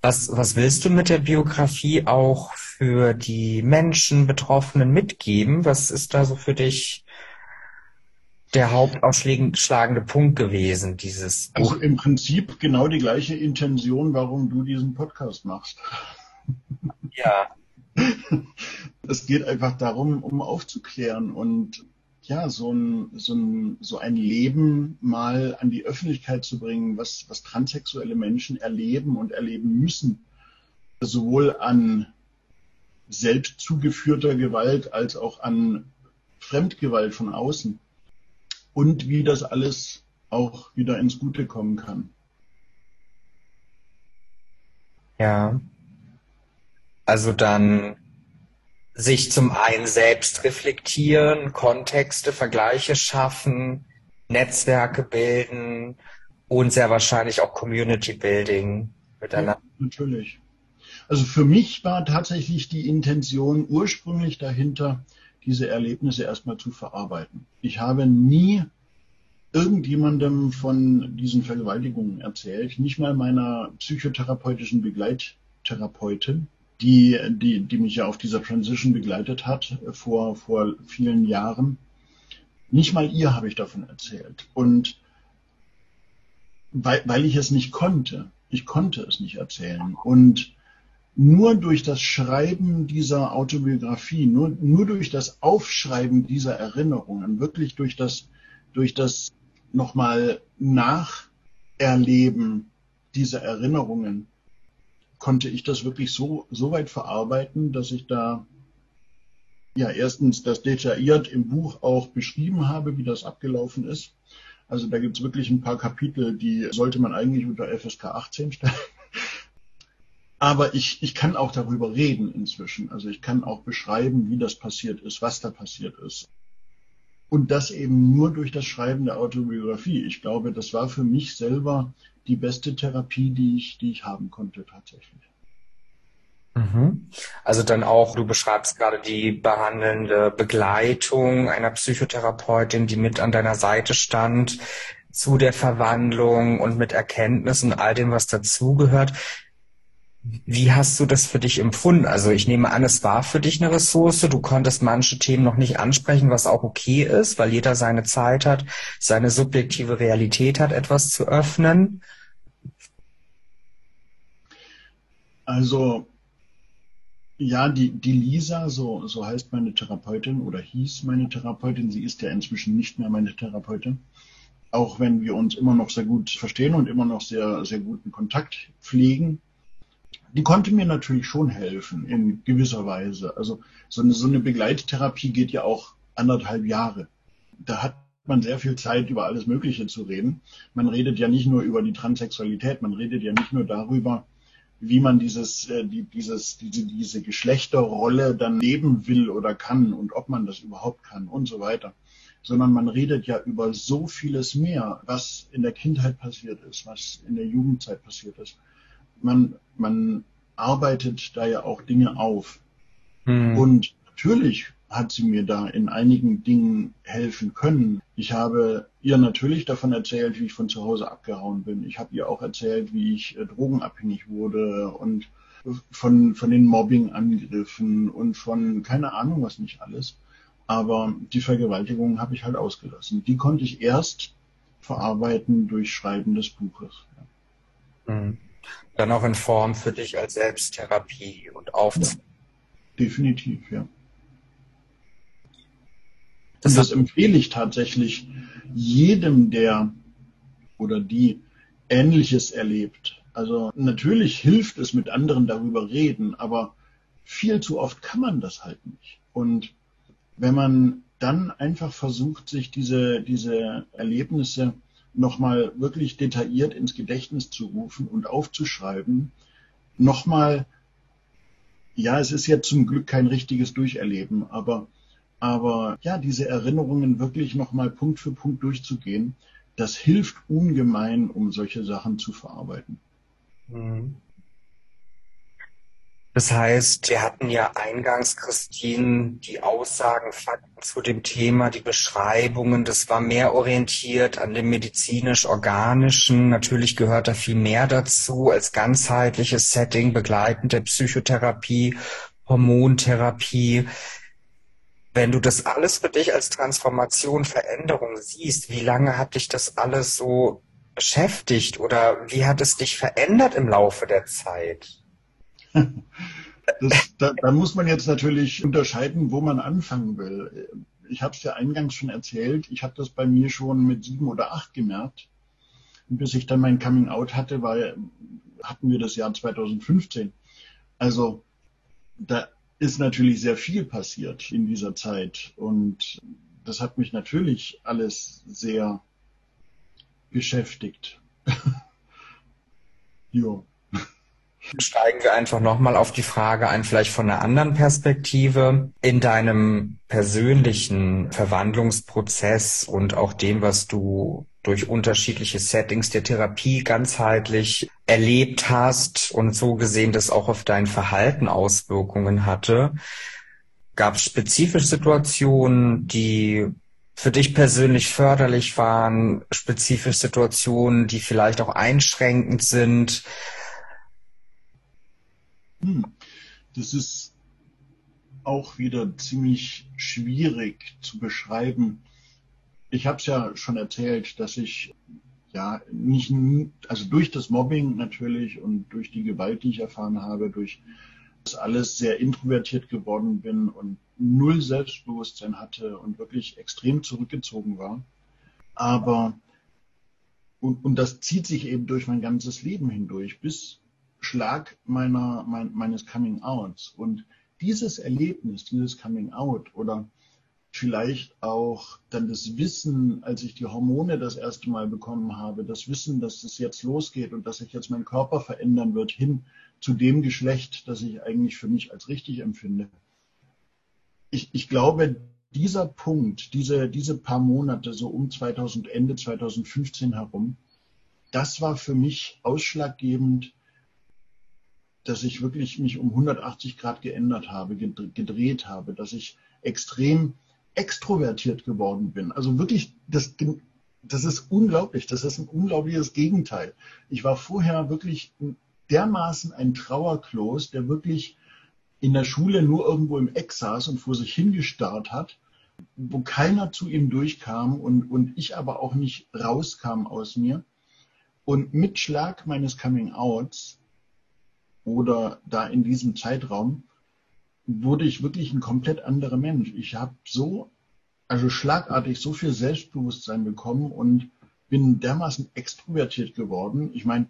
Was, was willst du mit der Biografie auch für die Menschen, Betroffenen mitgeben? Was ist da so für dich der hauptausschlagende Punkt gewesen, dieses Also im Prinzip genau die gleiche Intention, warum du diesen Podcast machst. Ja. Es geht einfach darum, um aufzuklären und ja, so ein, so ein, so ein Leben mal an die Öffentlichkeit zu bringen, was, was transsexuelle Menschen erleben und erleben müssen. Sowohl an selbst zugeführter Gewalt als auch an Fremdgewalt von außen und wie das alles auch wieder ins Gute kommen kann. Ja. Also dann sich zum einen selbst reflektieren, Kontexte, Vergleiche schaffen, Netzwerke bilden und sehr wahrscheinlich auch Community Building miteinander. Ja, natürlich. Also für mich war tatsächlich die Intention ursprünglich dahinter, diese Erlebnisse erstmal zu verarbeiten. Ich habe nie irgendjemandem von diesen Vergewaltigungen erzählt, nicht mal meiner psychotherapeutischen Begleittherapeutin, die, die, die mich ja auf dieser Transition begleitet hat vor, vor vielen Jahren. Nicht mal ihr habe ich davon erzählt. Und weil, weil ich es nicht konnte, ich konnte es nicht erzählen. Und nur durch das Schreiben dieser Autobiografie, nur, nur durch das Aufschreiben dieser Erinnerungen, wirklich durch das, durch das nochmal nacherleben dieser Erinnerungen, konnte ich das wirklich so, so weit verarbeiten, dass ich da ja erstens das detailliert im Buch auch beschrieben habe, wie das abgelaufen ist. Also da gibt es wirklich ein paar Kapitel, die sollte man eigentlich unter FSK 18 stellen. Aber ich, ich kann auch darüber reden inzwischen. Also ich kann auch beschreiben, wie das passiert ist, was da passiert ist. Und das eben nur durch das Schreiben der Autobiografie. Ich glaube, das war für mich selber die beste Therapie, die ich, die ich haben konnte tatsächlich. Mhm. Also dann auch, du beschreibst gerade die behandelnde Begleitung einer Psychotherapeutin, die mit an deiner Seite stand zu der Verwandlung und mit Erkenntnissen, all dem, was dazugehört. Wie hast du das für dich empfunden? Also ich nehme an, es war für dich eine Ressource. Du konntest manche Themen noch nicht ansprechen, was auch okay ist, weil jeder seine Zeit hat, seine subjektive Realität hat, etwas zu öffnen. Also ja, die, die Lisa, so, so heißt meine Therapeutin oder hieß meine Therapeutin, sie ist ja inzwischen nicht mehr meine Therapeutin. Auch wenn wir uns immer noch sehr gut verstehen und immer noch sehr, sehr guten Kontakt pflegen die konnte mir natürlich schon helfen in gewisser Weise. Also so eine, so eine Begleittherapie geht ja auch anderthalb Jahre. Da hat man sehr viel Zeit, über alles Mögliche zu reden. Man redet ja nicht nur über die Transsexualität, man redet ja nicht nur darüber, wie man dieses, äh, die, dieses, diese, diese Geschlechterrolle dann leben will oder kann und ob man das überhaupt kann und so weiter. Sondern man redet ja über so vieles mehr, was in der Kindheit passiert ist, was in der Jugendzeit passiert ist man, man arbeitet da ja auch Dinge auf. Hm. Und natürlich hat sie mir da in einigen Dingen helfen können. Ich habe ihr natürlich davon erzählt, wie ich von zu Hause abgehauen bin. Ich habe ihr auch erzählt, wie ich äh, drogenabhängig wurde und von, von den Mobbingangriffen und von keine Ahnung was nicht alles. Aber die Vergewaltigung habe ich halt ausgelassen. Die konnte ich erst verarbeiten durch Schreiben des Buches. Ja. Mhm dann auch in Form für dich als Selbsttherapie und Aufzug. Ja, definitiv, ja. Das, das empfehle ich tatsächlich jedem, der oder die Ähnliches erlebt. Also natürlich hilft es mit anderen darüber reden, aber viel zu oft kann man das halt nicht. Und wenn man dann einfach versucht, sich diese, diese Erlebnisse nochmal wirklich detailliert ins Gedächtnis zu rufen und aufzuschreiben, nochmal, ja, es ist ja zum Glück kein richtiges Durcherleben, aber, aber ja, diese Erinnerungen wirklich nochmal Punkt für Punkt durchzugehen, das hilft ungemein, um solche Sachen zu verarbeiten. Mhm. Das heißt, wir hatten ja eingangs, Christine, die Aussagen, Fakten zu dem Thema, die Beschreibungen, das war mehr orientiert an dem medizinisch-organischen. Natürlich gehört da viel mehr dazu als ganzheitliches Setting, begleitende Psychotherapie, Hormontherapie. Wenn du das alles für dich als Transformation, Veränderung siehst, wie lange hat dich das alles so beschäftigt oder wie hat es dich verändert im Laufe der Zeit? Das, da, da, muss man jetzt natürlich unterscheiden, wo man anfangen will. Ich habe es ja eingangs schon erzählt, ich habe das bei mir schon mit sieben oder acht gemerkt. Und bis ich dann mein Coming Out hatte, war, hatten wir das Jahr 2015. Also da ist natürlich sehr viel passiert in dieser Zeit. Und das hat mich natürlich alles sehr beschäftigt. ja. Steigen wir einfach nochmal auf die Frage ein, vielleicht von einer anderen Perspektive. In deinem persönlichen Verwandlungsprozess und auch dem, was du durch unterschiedliche Settings der Therapie ganzheitlich erlebt hast und so gesehen das auch auf dein Verhalten Auswirkungen hatte, gab es spezifische Situationen, die für dich persönlich förderlich waren, spezifische Situationen, die vielleicht auch einschränkend sind? Hm. Das ist auch wieder ziemlich schwierig zu beschreiben. Ich habe es ja schon erzählt, dass ich ja nicht, also durch das Mobbing natürlich und durch die Gewalt, die ich erfahren habe, durch das alles sehr introvertiert geworden bin und null Selbstbewusstsein hatte und wirklich extrem zurückgezogen war. Aber und, und das zieht sich eben durch mein ganzes Leben hindurch, bis Schlag meiner, mein, meines Coming Outs. Und dieses Erlebnis, dieses Coming Out oder vielleicht auch dann das Wissen, als ich die Hormone das erste Mal bekommen habe, das Wissen, dass es jetzt losgeht und dass sich jetzt mein Körper verändern wird hin zu dem Geschlecht, das ich eigentlich für mich als richtig empfinde. Ich, ich glaube, dieser Punkt, diese, diese paar Monate, so um 2000, Ende 2015 herum, das war für mich ausschlaggebend, dass ich wirklich mich um 180 Grad geändert habe, gedreht habe, dass ich extrem extrovertiert geworden bin. Also wirklich, das, das ist unglaublich. Das ist ein unglaubliches Gegenteil. Ich war vorher wirklich dermaßen ein Trauerklos, der wirklich in der Schule nur irgendwo im Eck saß und vor sich hingestarrt hat, wo keiner zu ihm durchkam und, und ich aber auch nicht rauskam aus mir. Und mit Schlag meines Coming Outs oder da in diesem Zeitraum wurde ich wirklich ein komplett anderer Mensch. Ich habe so, also schlagartig so viel Selbstbewusstsein bekommen und bin dermaßen extrovertiert geworden. Ich meine,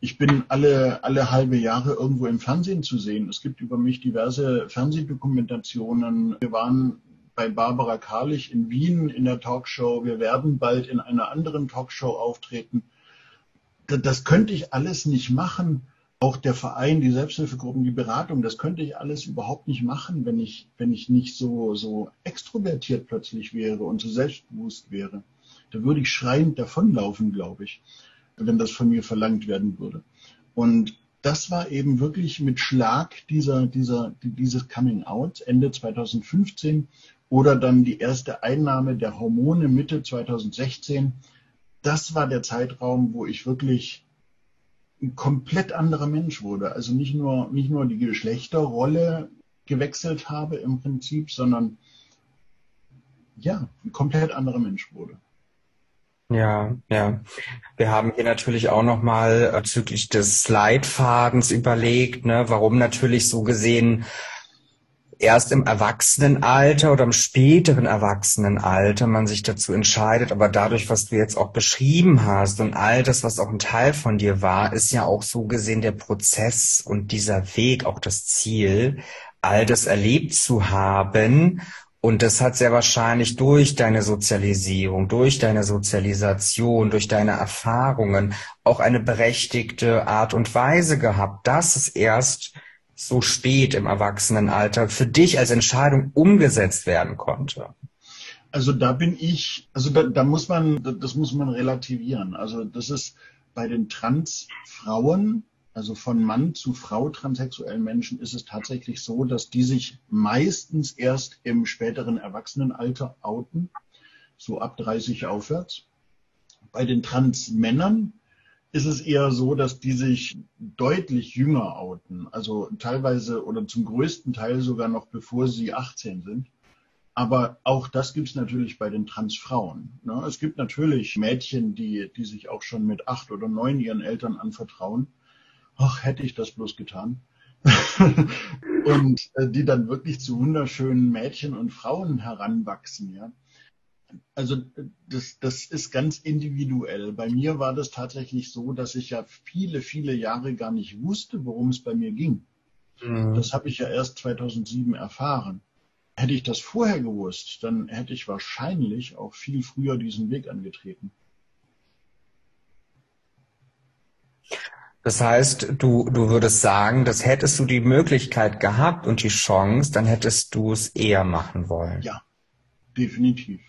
ich bin alle, alle halbe Jahre irgendwo im Fernsehen zu sehen. Es gibt über mich diverse Fernsehdokumentationen. Wir waren bei Barbara Karlich in Wien in der Talkshow. Wir werden bald in einer anderen Talkshow auftreten. Das könnte ich alles nicht machen, auch der Verein, die Selbsthilfegruppen, die Beratung, das könnte ich alles überhaupt nicht machen, wenn ich, wenn ich nicht so, so extrovertiert plötzlich wäre und so selbstbewusst wäre. Da würde ich schreiend davonlaufen, glaube ich, wenn das von mir verlangt werden würde. Und das war eben wirklich mit Schlag dieser, dieser, dieses Coming Out Ende 2015 oder dann die erste Einnahme der Hormone Mitte 2016. Das war der Zeitraum, wo ich wirklich ein komplett anderer Mensch wurde. Also nicht nur, nicht nur die Geschlechterrolle gewechselt habe im Prinzip, sondern ja, ein komplett anderer Mensch wurde. Ja, ja. Wir haben hier natürlich auch nochmal bezüglich des Leitfadens überlegt, ne, warum natürlich so gesehen erst im Erwachsenenalter oder im späteren Erwachsenenalter man sich dazu entscheidet. Aber dadurch, was du jetzt auch beschrieben hast und all das, was auch ein Teil von dir war, ist ja auch so gesehen der Prozess und dieser Weg auch das Ziel, all das erlebt zu haben. Und das hat sehr wahrscheinlich durch deine Sozialisierung, durch deine Sozialisation, durch deine Erfahrungen auch eine berechtigte Art und Weise gehabt, dass es erst so spät im Erwachsenenalter für dich als Entscheidung umgesetzt werden konnte? Also da bin ich, also da, da muss man, das muss man relativieren. Also das ist bei den Transfrauen Also von Mann zu Frau transsexuellen Menschen ist es tatsächlich so, dass die sich meistens erst im späteren Erwachsenenalter outen, so ab 30 aufwärts. Bei den Transmännern ist es eher so, dass die sich deutlich jünger outen, also teilweise oder zum größten Teil sogar noch bevor sie 18 sind. Aber auch das gibt es natürlich bei den Transfrauen. Ne? Es gibt natürlich Mädchen, die, die sich auch schon mit acht oder neun ihren Eltern anvertrauen. Ach, hätte ich das bloß getan. und äh, die dann wirklich zu wunderschönen Mädchen und Frauen heranwachsen, ja also das, das ist ganz individuell. Bei mir war das tatsächlich so, dass ich ja viele, viele Jahre gar nicht wusste, worum es bei mir ging. Mhm. Das habe ich ja erst 2007 erfahren. Hätte ich das vorher gewusst, dann hätte ich wahrscheinlich auch viel früher diesen Weg angetreten. Das heißt, du, du würdest sagen, dass hättest du die Möglichkeit gehabt und die Chance, dann hättest du es eher machen wollen. Ja, definitiv.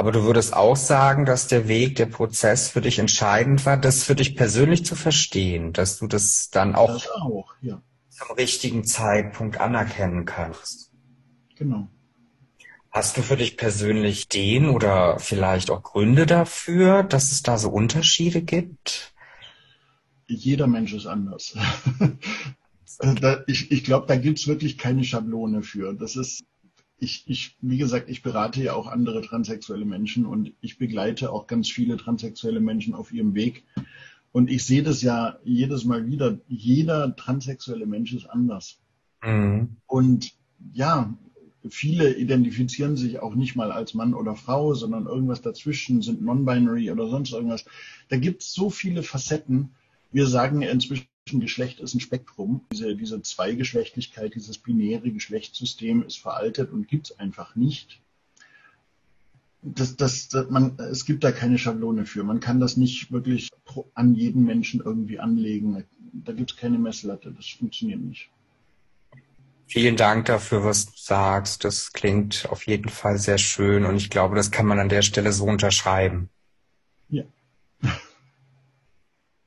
Aber du würdest auch sagen, dass der Weg, der Prozess für dich entscheidend war, das für dich persönlich zu verstehen, dass du das dann auch, das auch ja. zum richtigen Zeitpunkt anerkennen kannst. Genau. Hast du für dich persönlich den oder vielleicht auch Gründe dafür, dass es da so Unterschiede gibt? Jeder Mensch ist anders. ich ich glaube, da gibt's wirklich keine Schablone für. Das ist ich, ich, wie gesagt, ich berate ja auch andere transsexuelle Menschen und ich begleite auch ganz viele transsexuelle Menschen auf ihrem Weg. Und ich sehe das ja jedes Mal wieder. Jeder transsexuelle Mensch ist anders. Mhm. Und ja, viele identifizieren sich auch nicht mal als Mann oder Frau, sondern irgendwas dazwischen, sind non-binary oder sonst irgendwas. Da gibt es so viele Facetten. Wir sagen inzwischen Geschlecht ist ein Spektrum. Diese, diese Zweigeschlechtlichkeit, dieses binäre Geschlechtssystem ist veraltet und gibt es einfach nicht. Das, das, das, man, es gibt da keine Schablone für. Man kann das nicht wirklich an jeden Menschen irgendwie anlegen. Da gibt es keine Messlatte. Das funktioniert nicht. Vielen Dank dafür, was du sagst. Das klingt auf jeden Fall sehr schön und ich glaube, das kann man an der Stelle so unterschreiben. Ja.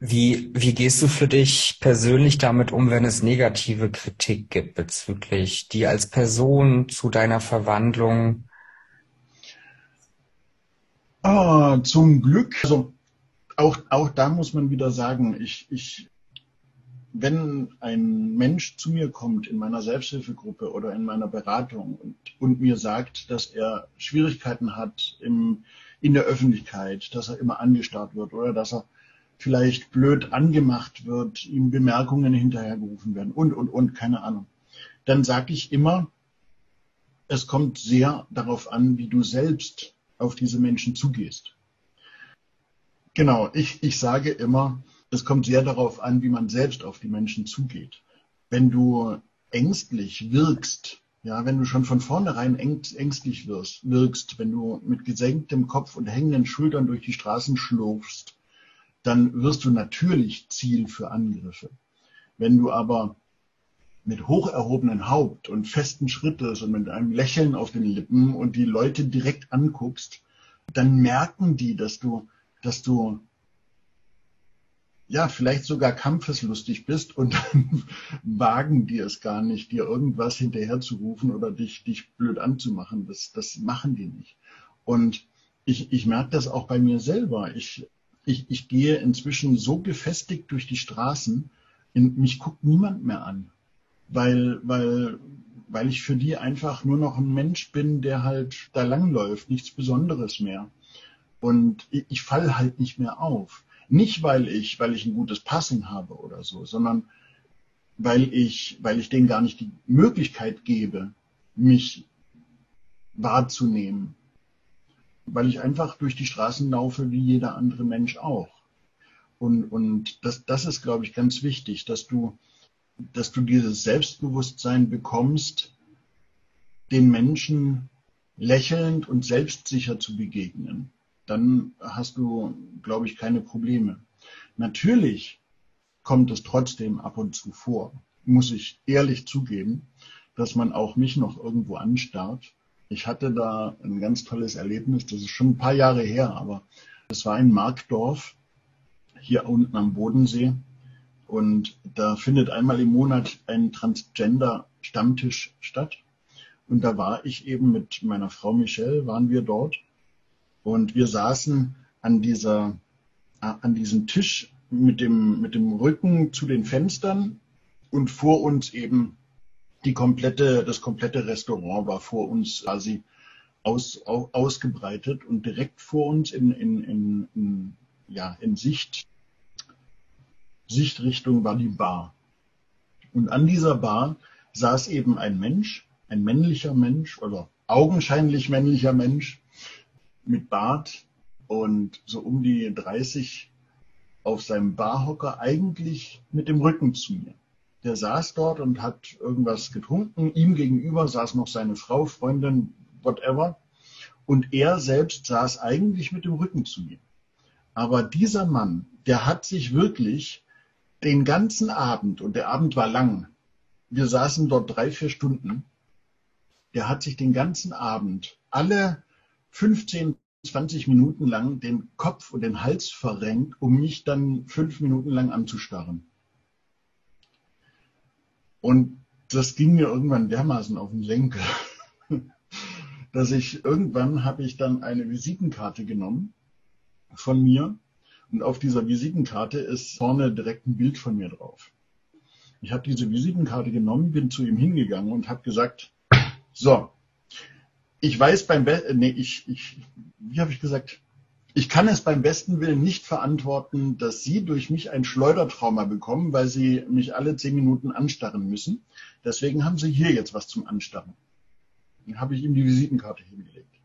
Wie, wie gehst du für dich persönlich damit um, wenn es negative Kritik gibt bezüglich dir als Person zu deiner Verwandlung? Ah, zum Glück, also auch, auch da muss man wieder sagen, ich, ich, wenn ein Mensch zu mir kommt in meiner Selbsthilfegruppe oder in meiner Beratung und, und mir sagt, dass er Schwierigkeiten hat im, in der Öffentlichkeit, dass er immer angestarrt wird oder dass er vielleicht blöd angemacht wird, ihm Bemerkungen hinterhergerufen werden und, und, und, keine Ahnung. Dann sage ich immer, es kommt sehr darauf an, wie du selbst auf diese Menschen zugehst. Genau, ich, ich sage immer, es kommt sehr darauf an, wie man selbst auf die Menschen zugeht. Wenn du ängstlich wirkst, ja, wenn du schon von vornherein ängstlich wirst, wirkst, wenn du mit gesenktem Kopf und hängenden Schultern durch die Straßen schlurfst, dann wirst du natürlich Ziel für Angriffe. Wenn du aber mit hoch erhobenen Haupt und festen Schrittes und mit einem Lächeln auf den Lippen und die Leute direkt anguckst, dann merken die, dass du, dass du ja, vielleicht sogar kampfeslustig bist und dann wagen die es gar nicht, dir irgendwas hinterherzurufen oder dich, dich blöd anzumachen. Das, das machen die nicht. Und ich, ich merke das auch bei mir selber. Ich ich, ich gehe inzwischen so gefestigt durch die Straßen, in, mich guckt niemand mehr an, weil, weil, weil ich für die einfach nur noch ein Mensch bin, der halt da langläuft, nichts Besonderes mehr. Und ich, ich falle halt nicht mehr auf. Nicht, weil ich, weil ich ein gutes Passing habe oder so, sondern weil ich, weil ich denen gar nicht die Möglichkeit gebe, mich wahrzunehmen weil ich einfach durch die Straßen laufe wie jeder andere Mensch auch. Und, und das, das ist, glaube ich, ganz wichtig, dass du, dass du dieses Selbstbewusstsein bekommst, den Menschen lächelnd und selbstsicher zu begegnen. Dann hast du, glaube ich, keine Probleme. Natürlich kommt es trotzdem ab und zu vor, muss ich ehrlich zugeben, dass man auch mich noch irgendwo anstarrt ich hatte da ein ganz tolles Erlebnis, das ist schon ein paar Jahre her, aber es war in Markdorf. hier unten am Bodensee. Und da findet einmal im Monat ein Transgender-Stammtisch statt. Und da war ich eben mit meiner Frau Michelle, waren wir dort. Und wir saßen an dieser, an diesem Tisch mit dem, mit dem Rücken zu den Fenstern und vor uns eben die komplette, das komplette Restaurant war vor uns quasi aus, ausgebreitet und direkt vor uns in, in, in, in, ja, in Sicht, Sichtrichtung war die Bar. Und an dieser Bar saß eben ein Mensch, ein männlicher Mensch oder augenscheinlich männlicher Mensch mit Bart und so um die 30 auf seinem Barhocker eigentlich mit dem Rücken zu mir. Der saß dort und hat irgendwas getrunken. Ihm gegenüber saß noch seine Frau, Freundin, whatever. Und er selbst saß eigentlich mit dem Rücken zu mir. Aber dieser Mann, der hat sich wirklich den ganzen Abend, und der Abend war lang, wir saßen dort drei, vier Stunden, der hat sich den ganzen Abend alle 15, 20 Minuten lang den Kopf und den Hals verrenkt, um mich dann fünf Minuten lang anzustarren. Und das ging mir irgendwann dermaßen auf den Senkel, dass ich irgendwann habe ich dann eine Visitenkarte genommen von mir und auf dieser Visitenkarte ist vorne direkt ein Bild von mir drauf. Ich habe diese Visitenkarte genommen, bin zu ihm hingegangen und habe gesagt, so, ich weiß beim Be nee, ich, ich, wie habe ich gesagt, ich kann es beim besten Willen nicht verantworten, dass Sie durch mich ein Schleudertrauma bekommen, weil Sie mich alle zehn Minuten anstarren müssen. Deswegen haben Sie hier jetzt was zum Anstarren. Dann habe ich ihm die Visitenkarte hingelegt.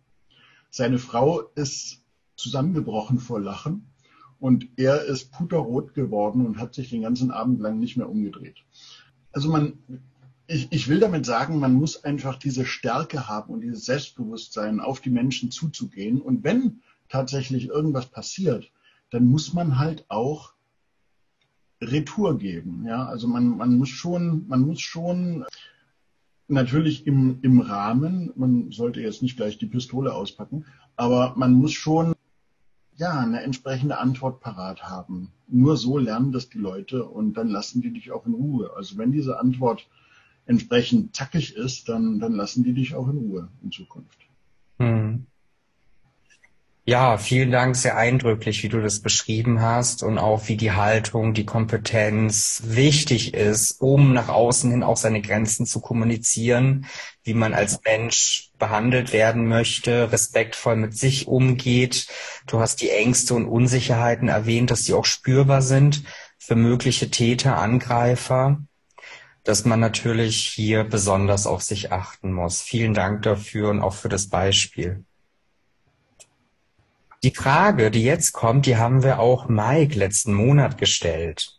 Seine Frau ist zusammengebrochen vor Lachen und er ist puterrot geworden und hat sich den ganzen Abend lang nicht mehr umgedreht. Also man, ich, ich will damit sagen, man muss einfach diese Stärke haben und dieses Selbstbewusstsein, auf die Menschen zuzugehen. Und wenn tatsächlich irgendwas passiert, dann muss man halt auch Retour geben. Ja, also man, man muss schon, man muss schon natürlich im, im Rahmen, man sollte jetzt nicht gleich die Pistole auspacken, aber man muss schon ja, eine entsprechende Antwort parat haben. Nur so lernen das die Leute und dann lassen die dich auch in Ruhe. Also wenn diese Antwort entsprechend zackig ist, dann, dann lassen die dich auch in Ruhe in Zukunft. Hm. Ja, vielen Dank, sehr eindrücklich, wie du das beschrieben hast und auch wie die Haltung, die Kompetenz wichtig ist, um nach außen hin auch seine Grenzen zu kommunizieren, wie man als Mensch behandelt werden möchte, respektvoll mit sich umgeht. Du hast die Ängste und Unsicherheiten erwähnt, dass die auch spürbar sind für mögliche Täter, Angreifer, dass man natürlich hier besonders auf sich achten muss. Vielen Dank dafür und auch für das Beispiel. Die Frage, die jetzt kommt, die haben wir auch Mike letzten Monat gestellt.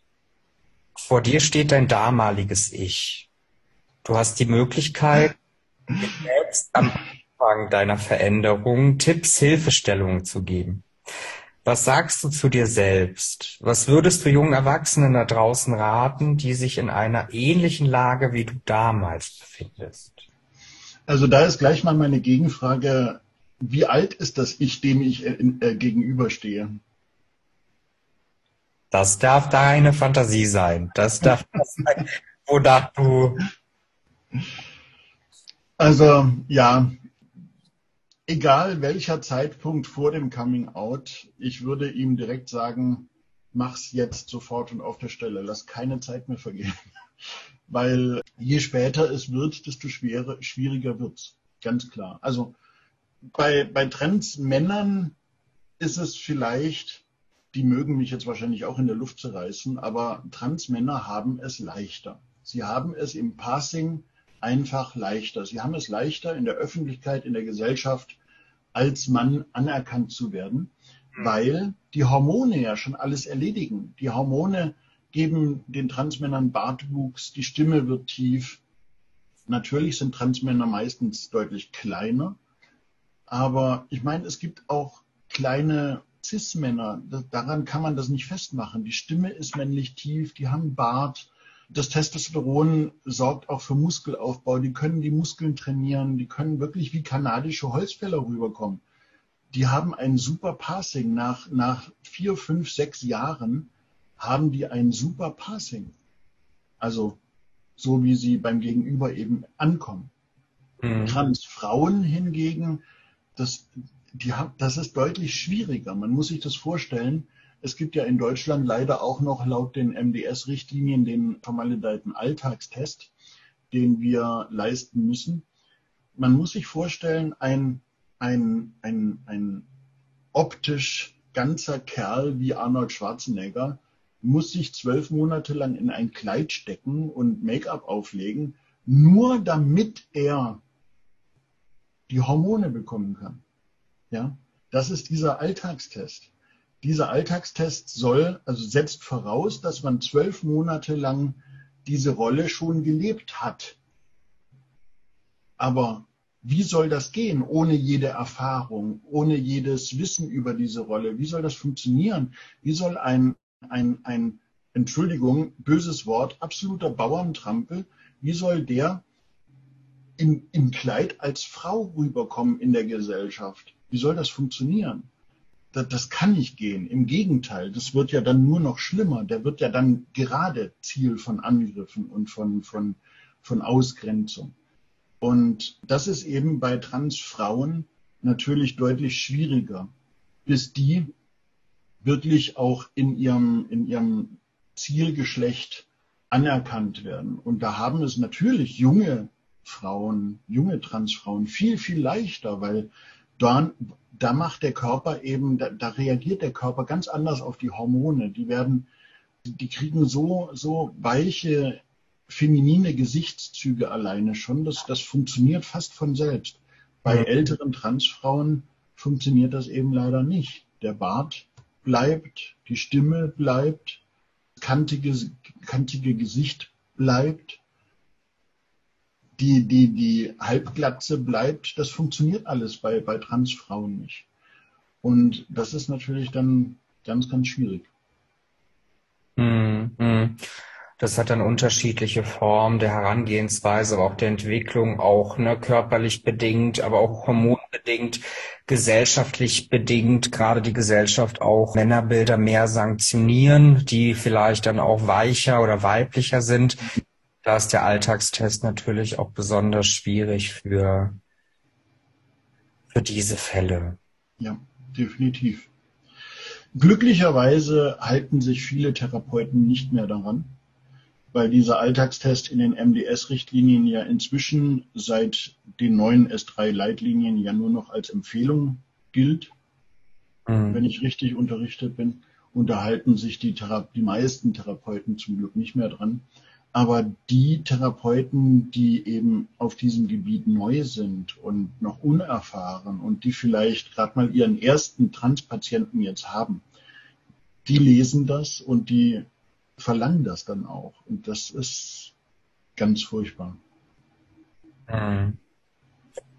Vor dir steht dein damaliges Ich. Du hast die Möglichkeit, jetzt am Anfang deiner Veränderung Tipps, Hilfestellungen zu geben. Was sagst du zu dir selbst? Was würdest du jungen Erwachsenen da draußen raten, die sich in einer ähnlichen Lage wie du damals befindest? Also da ist gleich mal meine Gegenfrage wie alt ist das Ich, dem ich äh, äh, gegenüberstehe? Das darf deine Fantasie sein. Das darf das sein, wonach du. Also, ja, egal welcher Zeitpunkt vor dem Coming Out, ich würde ihm direkt sagen, mach's jetzt sofort und auf der Stelle. Lass keine Zeit mehr vergehen. Weil je später es wird, desto schwerer, schwieriger wird's. Ganz klar. Also, bei, bei Trans-Männern ist es vielleicht, die mögen mich jetzt wahrscheinlich auch in der Luft zerreißen, aber Trans-Männer haben es leichter. Sie haben es im Passing einfach leichter. Sie haben es leichter in der Öffentlichkeit, in der Gesellschaft als Mann anerkannt zu werden, hm. weil die Hormone ja schon alles erledigen. Die Hormone geben den Transmännern Bartwuchs, die Stimme wird tief. Natürlich sind Transmänner meistens deutlich kleiner, aber ich meine, es gibt auch kleine Cis-Männer. Daran kann man das nicht festmachen. Die Stimme ist männlich tief, die haben Bart. Das Testosteron sorgt auch für Muskelaufbau. Die können die Muskeln trainieren. Die können wirklich wie kanadische Holzfäller rüberkommen. die haben ein super Passing. Nach, nach vier, fünf, sechs Jahren haben die ein super Passing. Also so wie sie beim Gegenüber eben ankommen. Mhm. Transfrauen hingegen, das, die, das ist deutlich schwieriger. Man muss sich das vorstellen. Es gibt ja in Deutschland leider auch noch laut den MDS-Richtlinien den vermaledeiten Alltagstest, den wir leisten müssen. Man muss sich vorstellen, ein, ein, ein, ein optisch ganzer Kerl wie Arnold Schwarzenegger muss sich zwölf Monate lang in ein Kleid stecken und Make-up auflegen, nur damit er die Hormone bekommen kann. Ja, das ist dieser Alltagstest. Dieser Alltagstest soll, also setzt voraus, dass man zwölf Monate lang diese Rolle schon gelebt hat. Aber wie soll das gehen ohne jede Erfahrung, ohne jedes Wissen über diese Rolle? Wie soll das funktionieren? Wie soll ein, ein, ein Entschuldigung, böses Wort, absoluter Bauerntrampel, wie soll der in, im Kleid als Frau rüberkommen in der Gesellschaft? Wie soll das funktionieren? Das, das kann nicht gehen. Im Gegenteil, das wird ja dann nur noch schlimmer. Der wird ja dann gerade Ziel von Angriffen und von, von, von Ausgrenzung. Und das ist eben bei Transfrauen natürlich deutlich schwieriger, bis die wirklich auch in ihrem, in ihrem Zielgeschlecht anerkannt werden. Und da haben es natürlich junge Frauen, junge Transfrauen viel, viel leichter, weil da, da macht der Körper eben, da, da reagiert der Körper ganz anders auf die Hormone. Die werden, die kriegen so, so weiche feminine Gesichtszüge alleine schon, das, das funktioniert fast von selbst. Bei älteren Transfrauen funktioniert das eben leider nicht. Der Bart bleibt, die Stimme bleibt, kantige, kantige Gesicht bleibt, die, die, die Halbglatze bleibt. Das funktioniert alles bei, bei Transfrauen nicht. Und das ist natürlich dann ganz, ganz schwierig. Mm, mm. Das hat dann unterschiedliche Formen der Herangehensweise, aber auch der Entwicklung, auch ne, körperlich bedingt, aber auch hormonbedingt, gesellschaftlich bedingt, gerade die Gesellschaft auch Männerbilder mehr sanktionieren, die vielleicht dann auch weicher oder weiblicher sind. Da ist der Alltagstest natürlich auch besonders schwierig für, für diese Fälle. Ja, definitiv. Glücklicherweise halten sich viele Therapeuten nicht mehr daran weil dieser Alltagstest in den MDS-Richtlinien ja inzwischen seit den neuen S3-Leitlinien ja nur noch als Empfehlung gilt. Mhm. Wenn ich richtig unterrichtet bin, unterhalten sich die, Thera die meisten Therapeuten zum Glück nicht mehr dran. Aber die Therapeuten, die eben auf diesem Gebiet neu sind und noch unerfahren und die vielleicht gerade mal ihren ersten Transpatienten jetzt haben, die lesen das und die verlangen das dann auch. Und das ist ganz furchtbar. Mhm.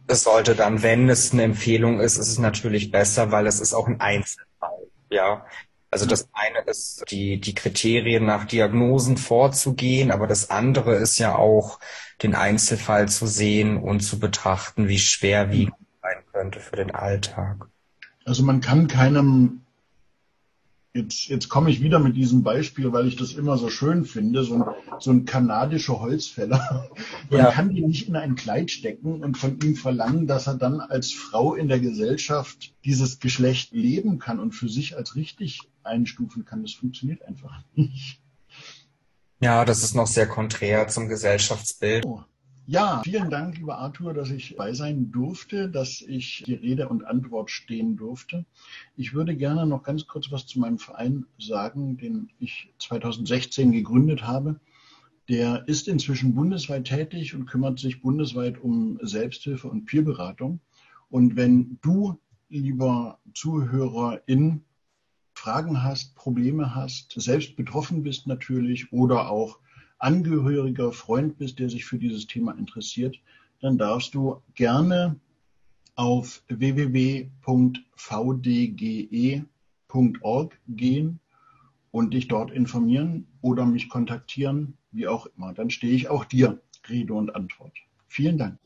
Es sollte dann, wenn es eine Empfehlung ist, ist es natürlich besser, weil es ist auch ein Einzelfall. Ja. Also das eine ist, die, die Kriterien nach Diagnosen vorzugehen, aber das andere ist ja auch, den Einzelfall zu sehen und zu betrachten, wie schwerwiegend sein könnte für den Alltag. Also man kann keinem Jetzt, jetzt komme ich wieder mit diesem Beispiel, weil ich das immer so schön finde, so ein, so ein kanadischer Holzfäller. Man ja. kann ihn nicht in ein Kleid stecken und von ihm verlangen, dass er dann als Frau in der Gesellschaft dieses Geschlecht leben kann und für sich als richtig einstufen kann. Das funktioniert einfach nicht. Ja, das ist noch sehr konträr zum Gesellschaftsbild. Oh. Ja, vielen Dank, lieber Arthur, dass ich bei sein durfte, dass ich die Rede und Antwort stehen durfte. Ich würde gerne noch ganz kurz was zu meinem Verein sagen, den ich 2016 gegründet habe. Der ist inzwischen bundesweit tätig und kümmert sich bundesweit um Selbsthilfe und Peerberatung. Und wenn du, lieber Zuhörerin, Fragen hast, Probleme hast, selbst betroffen bist natürlich oder auch Angehöriger, Freund bist, der sich für dieses Thema interessiert, dann darfst du gerne auf www.vdge.org gehen und dich dort informieren oder mich kontaktieren, wie auch immer. Dann stehe ich auch dir Rede und Antwort. Vielen Dank.